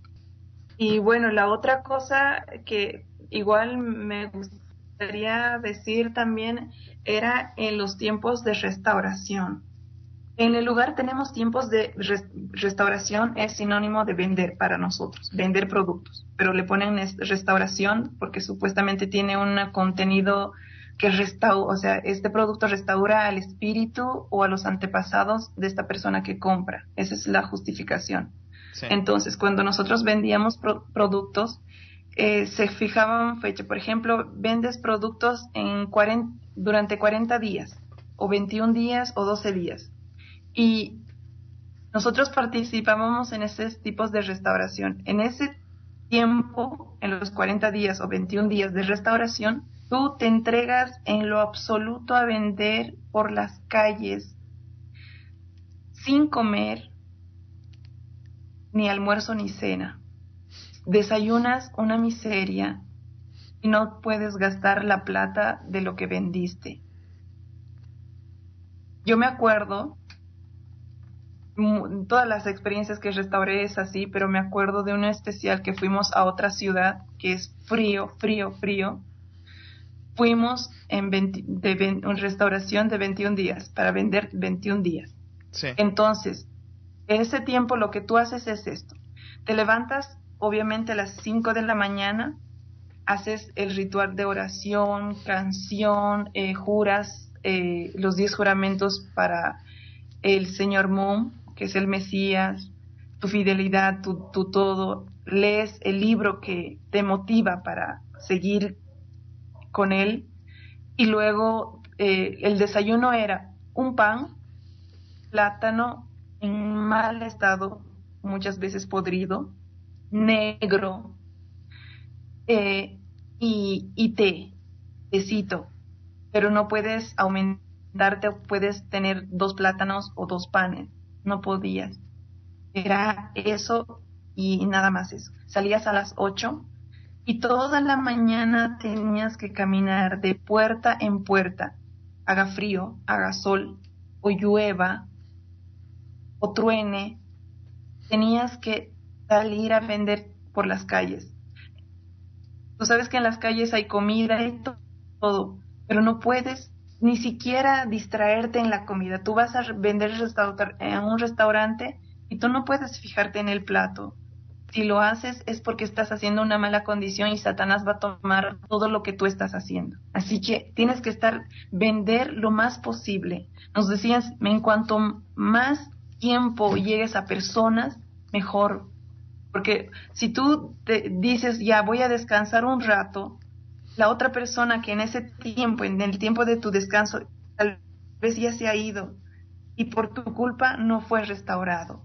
Y bueno, la otra cosa que igual me gustaría decir también era en los tiempos de restauración. En el lugar tenemos tiempos de restauración, es sinónimo de vender para nosotros, vender productos, pero le ponen restauración porque supuestamente tiene un contenido que restaura, o sea, este producto restaura al espíritu o a los antepasados de esta persona que compra. Esa es la justificación. Entonces, cuando nosotros vendíamos productos, eh, se fijaban fecha. Por ejemplo, vendes productos en durante 40 días, o 21 días, o 12 días. Y nosotros participábamos en esos tipos de restauración. En ese tiempo, en los 40 días o 21 días de restauración, tú te entregas en lo absoluto a vender por las calles sin comer ni almuerzo ni cena. Desayunas una miseria y no puedes gastar la plata de lo que vendiste. Yo me acuerdo todas las experiencias que restauré es así, pero me acuerdo de una especial que fuimos a otra ciudad que es frío, frío, frío. Fuimos en de una restauración de 21 días para vender 21 días. Entonces, en ese tiempo lo que tú haces es esto. Te levantas obviamente a las 5 de la mañana, haces el ritual de oración, canción, eh, juras eh, los 10 juramentos para el Señor Moon que es el Mesías, tu fidelidad, tu, todo, lees el libro que te motiva para seguir con él. Y luego eh, el desayuno era un pan, plátano en mal estado, muchas veces podrido, negro eh, y, y té, tecito, pero no puedes aumentarte, puedes tener dos plátanos o dos panes no podías. Era eso y nada más eso. Salías a las 8 y toda la mañana tenías que caminar de puerta en puerta, haga frío, haga sol, o llueva, o truene, tenías que salir a vender por las calles. Tú sabes que en las calles hay comida y todo, pero no puedes ni siquiera distraerte en la comida. Tú vas a vender en un restaurante y tú no puedes fijarte en el plato. Si lo haces es porque estás haciendo una mala condición y Satanás va a tomar todo lo que tú estás haciendo. Así que tienes que estar, vender lo más posible. Nos decías, en cuanto más tiempo llegues a personas, mejor. Porque si tú te dices, ya voy a descansar un rato, la otra persona que en ese tiempo, en el tiempo de tu descanso, tal vez ya se ha ido y por tu culpa no fue restaurado.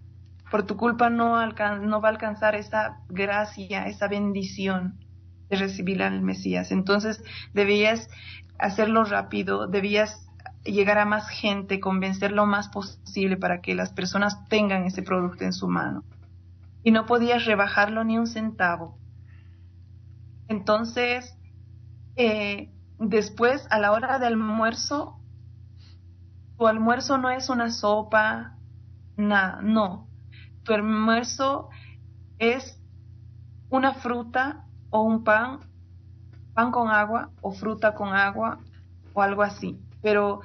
Por tu culpa no, no va a alcanzar esa gracia, esa bendición de recibir al Mesías. Entonces debías hacerlo rápido, debías llegar a más gente, convencer lo más posible para que las personas tengan ese producto en su mano. Y no podías rebajarlo ni un centavo. Entonces, eh, después, a la hora del almuerzo, tu almuerzo no es una sopa, nada, no. Tu almuerzo es una fruta o un pan, pan con agua o fruta con agua o algo así. Pero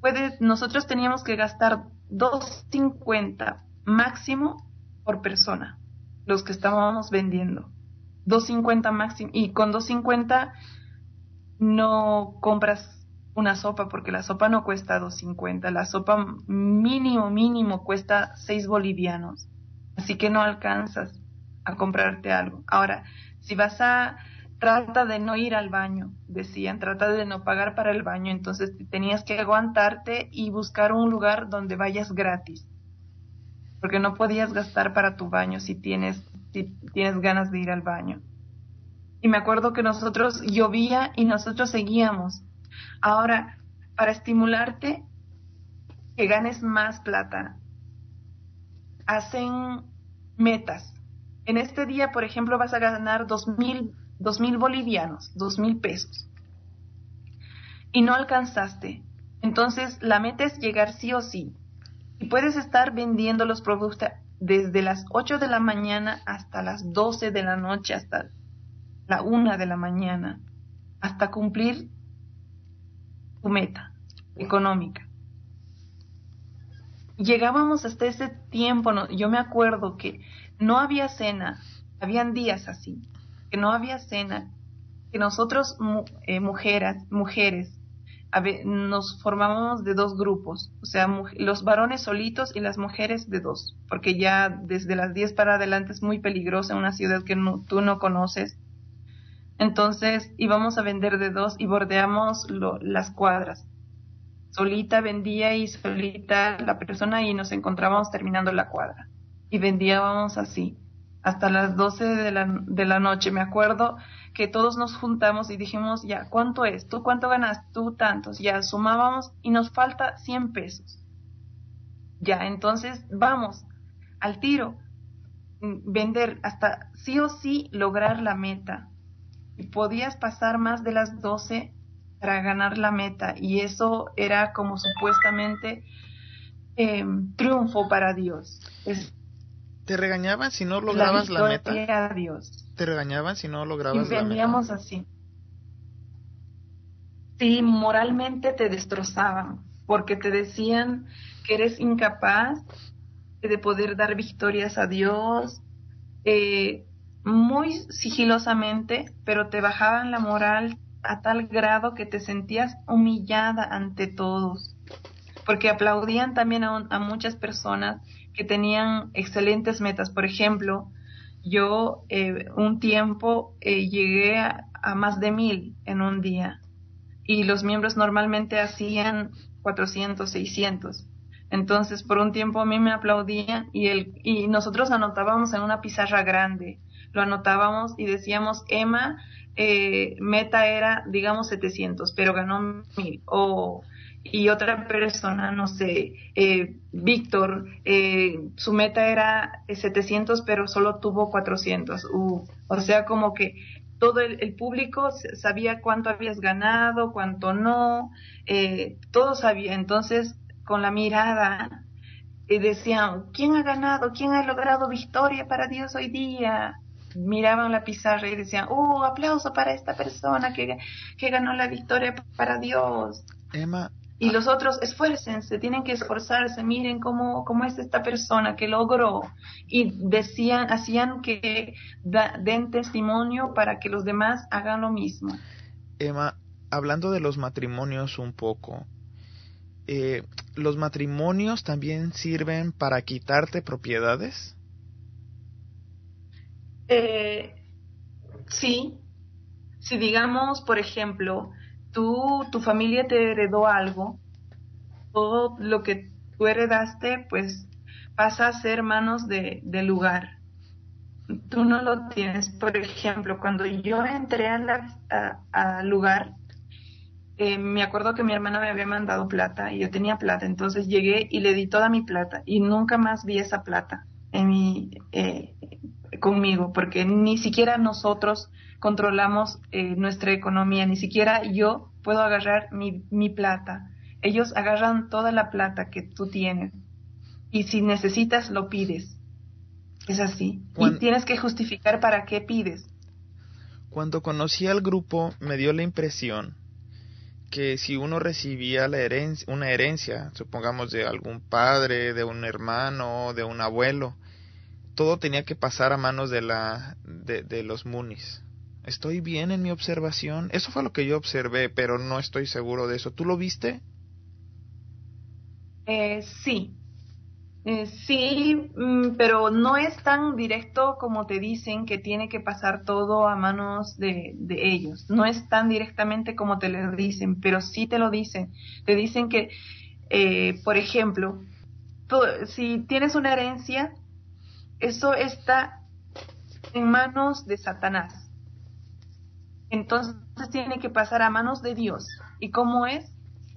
puede, nosotros teníamos que gastar 2.50 máximo por persona, los que estábamos vendiendo. 2.50 máximo. Y con 2.50 no compras una sopa porque la sopa no cuesta 2.50. La sopa mínimo, mínimo cuesta 6 bolivianos. Así que no alcanzas a comprarte algo. Ahora, si vas a... Trata de no ir al baño, decían, trata de no pagar para el baño, entonces tenías que aguantarte y buscar un lugar donde vayas gratis, porque no podías gastar para tu baño si tienes si tienes ganas de ir al baño. Y me acuerdo que nosotros llovía y nosotros seguíamos. Ahora, para estimularte, que ganes más plata, hacen metas. En este día, por ejemplo, vas a ganar dos mil, dos mil bolivianos, dos mil pesos. Y no alcanzaste. Entonces, la meta es llegar sí o sí. Y puedes estar vendiendo los productos, desde las 8 de la mañana hasta las 12 de la noche, hasta la 1 de la mañana, hasta cumplir tu meta económica. llegábamos hasta ese tiempo, no, yo me acuerdo que no había cena, habían días así, que no había cena, que nosotros eh, mujeres, mujeres nos formábamos de dos grupos, o sea, los varones solitos y las mujeres de dos, porque ya desde las 10 para adelante es muy peligroso en una ciudad que tú no conoces. Entonces íbamos a vender de dos y bordeamos las cuadras. Solita vendía y solita la persona y nos encontrábamos terminando la cuadra. Y vendíamos así, hasta las 12 de la, de la noche. Me acuerdo que todos nos juntamos y dijimos, ya, ¿cuánto es? ¿Tú cuánto ganas? Tú tantos. Ya sumábamos y nos falta 100 pesos. Ya, entonces vamos al tiro, mm, vender hasta sí o sí lograr la meta. Y podías pasar más de las 12 para ganar la meta y eso era como supuestamente em, triunfo para Dios. ¿Te regañaban si no lograbas la, meta? Dios. ¿Te regañaban si no lograbas la meta? así. Sí, moralmente te destrozaban, porque te decían que eres incapaz de poder dar victorias a Dios, eh, muy sigilosamente, pero te bajaban la moral a tal grado que te sentías humillada ante todos, porque aplaudían también a muchas personas que tenían excelentes metas. Por ejemplo, yo eh, un tiempo eh, llegué a, más de mil en un día y los miembros normalmente hacían 400, 600. Entonces, por un tiempo a mí me aplaudían y, el, y nosotros anotábamos en una pizarra grande. Lo anotábamos y decíamos, Emma, eh, meta era, digamos, 700, pero ganó mil. O y otra persona, no sé, eh, Víctor, eh, su meta era 700, pero solo tuvo 400. Uh, o sea, como que todo el, público sabía cuánto habías ganado, cuánto no, eh, todo sabía. Entonces, con la mirada, eh, decían, ¿quién ha ganado? ¿Quién ha logrado victoria para Dios hoy día? Miraban la pizarra y decían, ¡uh, aplauso para esta persona que, que ganó la victoria para Dios! Emma, y los otros esfuércense, tienen que esforzarse, miren cómo, cómo es esta persona que logró. Y decían, hacían que den testimonio para que los demás hagan lo mismo. Emma, hablando de los matrimonios un poco, eh, ¿los matrimonios también sirven para quitarte propiedades? Eh, sí. Si digamos, por ejemplo, tú, tu familia te heredó algo, todo lo que tú heredaste, pues pasa a ser manos de, del lugar. Tú no lo tienes. Por ejemplo, cuando yo entré al lugar, eh, me acuerdo que mi hermana me había mandado plata y yo tenía plata, entonces llegué y le di toda mi plata y nunca más vi esa plata en mi, eh, conmigo, porque ni siquiera nosotros controlamos eh, nuestra economía, ni siquiera yo puedo agarrar mi, mi plata. Ellos agarran toda la plata que tú tienes y si necesitas lo pides. Es así. y tienes que justificar para qué pides. Cuando conocí al grupo me dio la impresión que si uno recibía la herencia, una herencia, supongamos de algún padre, de un hermano, de un abuelo, todo tenía que pasar a manos de la de, de los munis. ¿Estoy bien en mi observación? Eso fue lo que yo observé, pero no estoy seguro de eso. ¿Tú lo viste? Eh, sí. Eh, sí, mm, pero no es tan directo como te dicen que tiene que pasar todo a manos de, ellos. No es tan directamente como te lo dicen, pero sí te lo dicen. Te dicen que, eh, por ejemplo, si tienes una herencia, eso está en manos de Satanás entonces tiene que pasar a manos de Dios. ¿Y cómo es?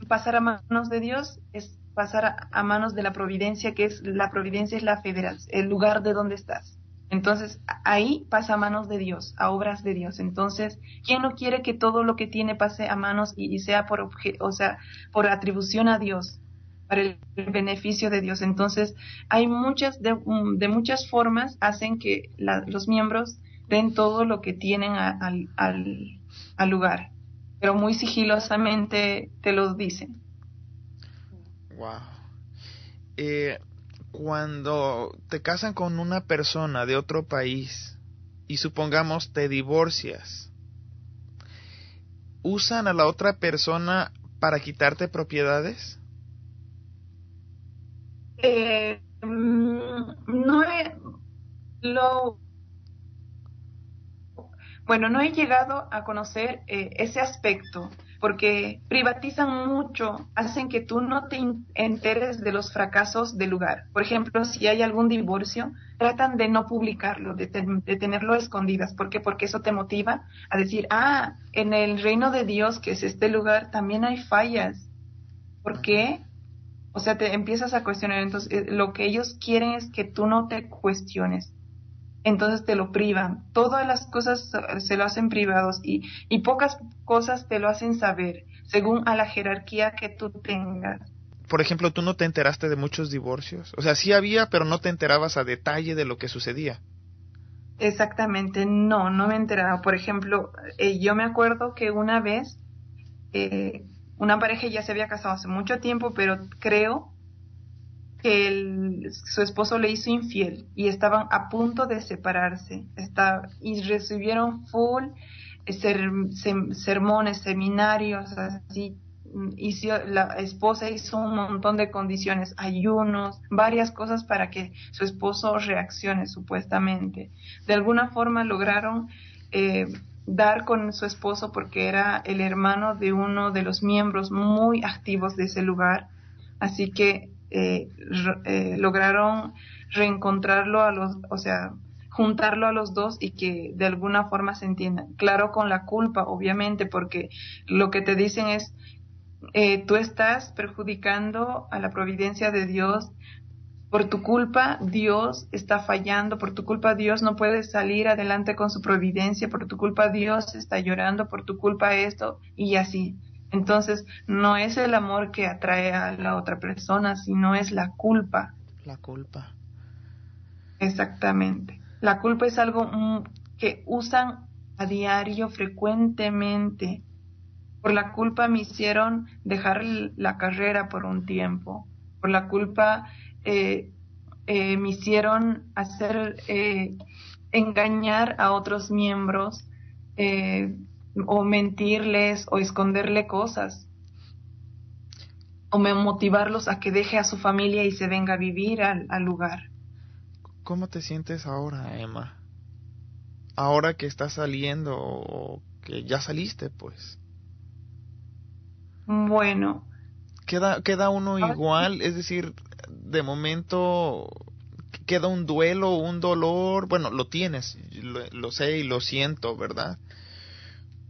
Pasar a manos de Dios es pasar a, manos de la providencia, que es la providencia es la federación, el lugar de donde estás. Entonces ahí pasa a manos de Dios, a obras de Dios. Entonces, ¿quién no quiere que todo lo que tiene pase a manos y, sea por o sea, por atribución a Dios, para el, beneficio de Dios? Entonces, hay muchas de, muchas formas hacen que los miembros den todo lo que tienen al, al, lugar, pero muy sigilosamente te lo dicen. Wow. eh, cuando te casan con una persona de otro país y supongamos te divorcias, ¿usan a la otra persona para quitarte propiedades? Eh, mm, no he, lo bueno, no he llegado a conocer eh, ese aspecto porque privatizan mucho, hacen que tú no te enteres de los fracasos del lugar. Por ejemplo, si hay algún divorcio, tratan de no publicarlo, de, tenerlo escondidas. ¿Por qué? Porque eso te motiva a decir, ah, en el reino de Dios, que es este lugar, también hay fallas. ¿Por qué? O sea, te empiezas a cuestionar. Entonces, eh, lo que ellos quieren es que tú no te cuestiones entonces te lo privan. Todas las cosas se lo hacen privados y, y pocas cosas te lo hacen saber, según a la jerarquía que tú tengas. Por ejemplo, tú no te enteraste de muchos divorcios. O sea, sí había, pero no te enterabas a detalle de lo que sucedía. Exactamente, no, no me enteraba. Por ejemplo, eh, yo me acuerdo que una vez eh, una pareja ya se había casado hace mucho tiempo, pero creo que su esposo le hizo infiel y estaban a punto de separarse está, y recibieron full eh, sermones, seminarios, así. Hizo, la esposa hizo un montón de condiciones, ayunos, varias cosas para que su esposo reaccione supuestamente. De alguna forma lograron eh, dar con su esposo porque era el hermano de uno de los miembros muy activos de ese lugar. Así que eh, eh, lograron reencontrarlo a los, o sea, juntarlo a los dos y que de alguna forma se entiendan. Claro, con la culpa, obviamente, porque lo que te dicen es, eh, tú estás perjudicando a la providencia de Dios. Por tu culpa Dios está fallando, por tu culpa Dios no puede salir adelante con su providencia, por tu culpa Dios está llorando, por tu culpa esto y así. Entonces, no es el amor que atrae a la otra persona, sino es la culpa. La culpa. Exactamente. La culpa es algo mm, que usan a diario frecuentemente. Por la culpa me hicieron dejar la carrera por un tiempo. Por la culpa eh, eh, me hicieron hacer eh, engañar a otros miembros o mentirles o esconderle cosas o motivarlos a que deje a su familia y se venga a vivir al, al lugar. ¿Cómo te sientes ahora, Emma? Ahora que estás saliendo o que ya saliste, pues. Bueno. ¿Queda, queda uno igual? Es decir, de momento queda un duelo, un dolor. Bueno, lo tienes, lo sé y lo siento, ¿verdad?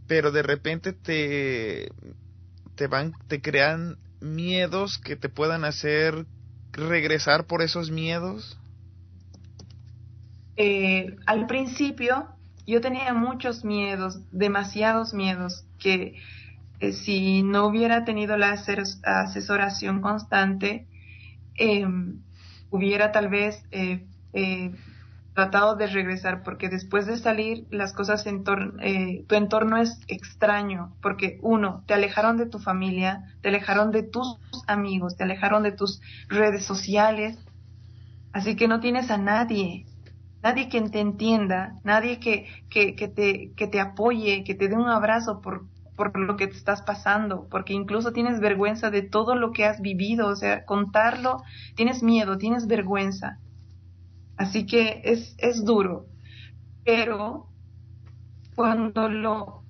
pero de repente te, te van, te crean miedos que te puedan hacer regresar por esos miedos? Eh, al principio yo tenía muchos miedos, demasiados miedos, que eh, si no hubiera tenido la asesoración constante, em, hubiera tal vez eh, tratado de regresar, porque después de salir las cosas en eh, tu entorno es extraño, porque uno, te alejaron de tu familia, te alejaron de tus amigos, te alejaron de tus redes sociales, así que no tienes a nadie, nadie que te entienda, nadie que, que, que, te, que te apoye, que te dé un abrazo por, por lo que te estás pasando, porque incluso tienes vergüenza de todo lo que has vivido, o sea, contarlo, tienes miedo, tienes vergüenza. Así que es, es duro, pero cuando lo,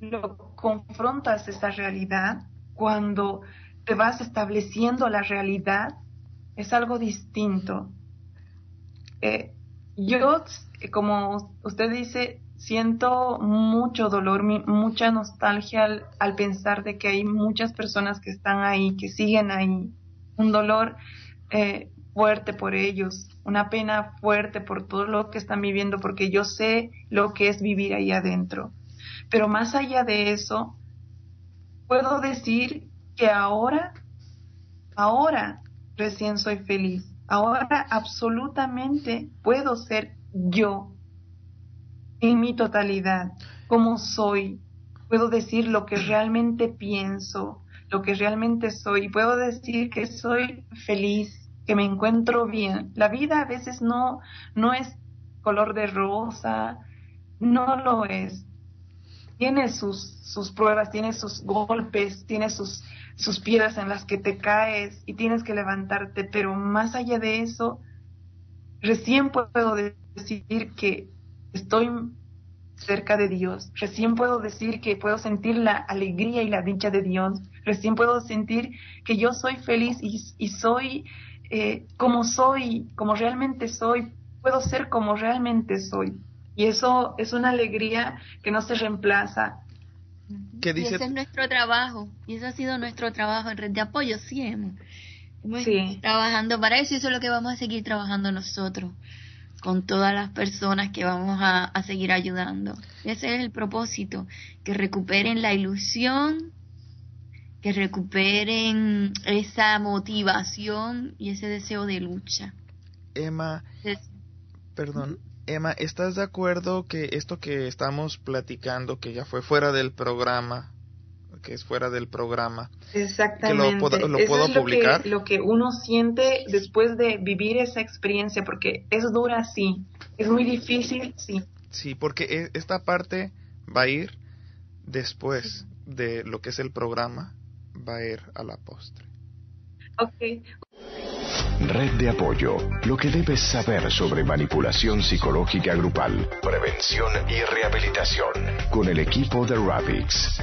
lo confrontas esa realidad, cuando te vas estableciendo la realidad, es algo distinto. Eh, yo, como usted dice, siento mucho dolor, mucha nostalgia al, pensar de que hay muchas personas que están ahí, que siguen ahí. Un dolor eh, fuerte por ellos, una pena fuerte por todo lo que están viviendo, porque yo sé lo que es vivir ahí adentro. Pero más allá de eso, puedo decir que ahora, ahora recién soy feliz. Ahora absolutamente puedo ser yo en mi totalidad, como soy. Puedo decir lo que realmente pienso, lo que realmente soy. Puedo decir que soy feliz, que me encuentro bien. La vida a veces no, no es color de rosa, no lo es. Tiene sus, sus pruebas, tiene sus golpes, tiene sus, sus piedras en las que te caes y tienes que levantarte, pero más allá de eso, recién puedo decir que estoy cerca de Dios. Recién puedo decir que puedo sentir la alegría y la dicha de Dios. Recién puedo sentir que yo soy feliz y, soy eh, como soy, como realmente soy. Puedo ser como realmente soy. Y eso es una alegría que no se reemplaza. ¿Qué dice? ese es nuestro trabajo. Y ese ha sido nuestro trabajo en red de apoyo. Sí, hemos, trabajando para eso y eso es lo que vamos a seguir trabajando nosotros con todas las personas que vamos a, seguir ayudando. Ese es el propósito, que recuperen la ilusión, que recuperen esa motivación y ese deseo de lucha. Emma, perdón, Emma, ¿estás de acuerdo que esto que estamos platicando, que ya fue fuera del programa, que es fuera del programa. Exactamente. Que lo, puedo, es publicar. Lo que, uno siente después de vivir esa experiencia, porque es dura, sí. Es muy difícil, sí. Sí, porque e, esta parte va a ir después de lo que es el programa, va a ir a la postre. Ok. Red de apoyo. Lo que debes saber sobre manipulación psicológica grupal, prevención y rehabilitación. Con el equipo de Ravix.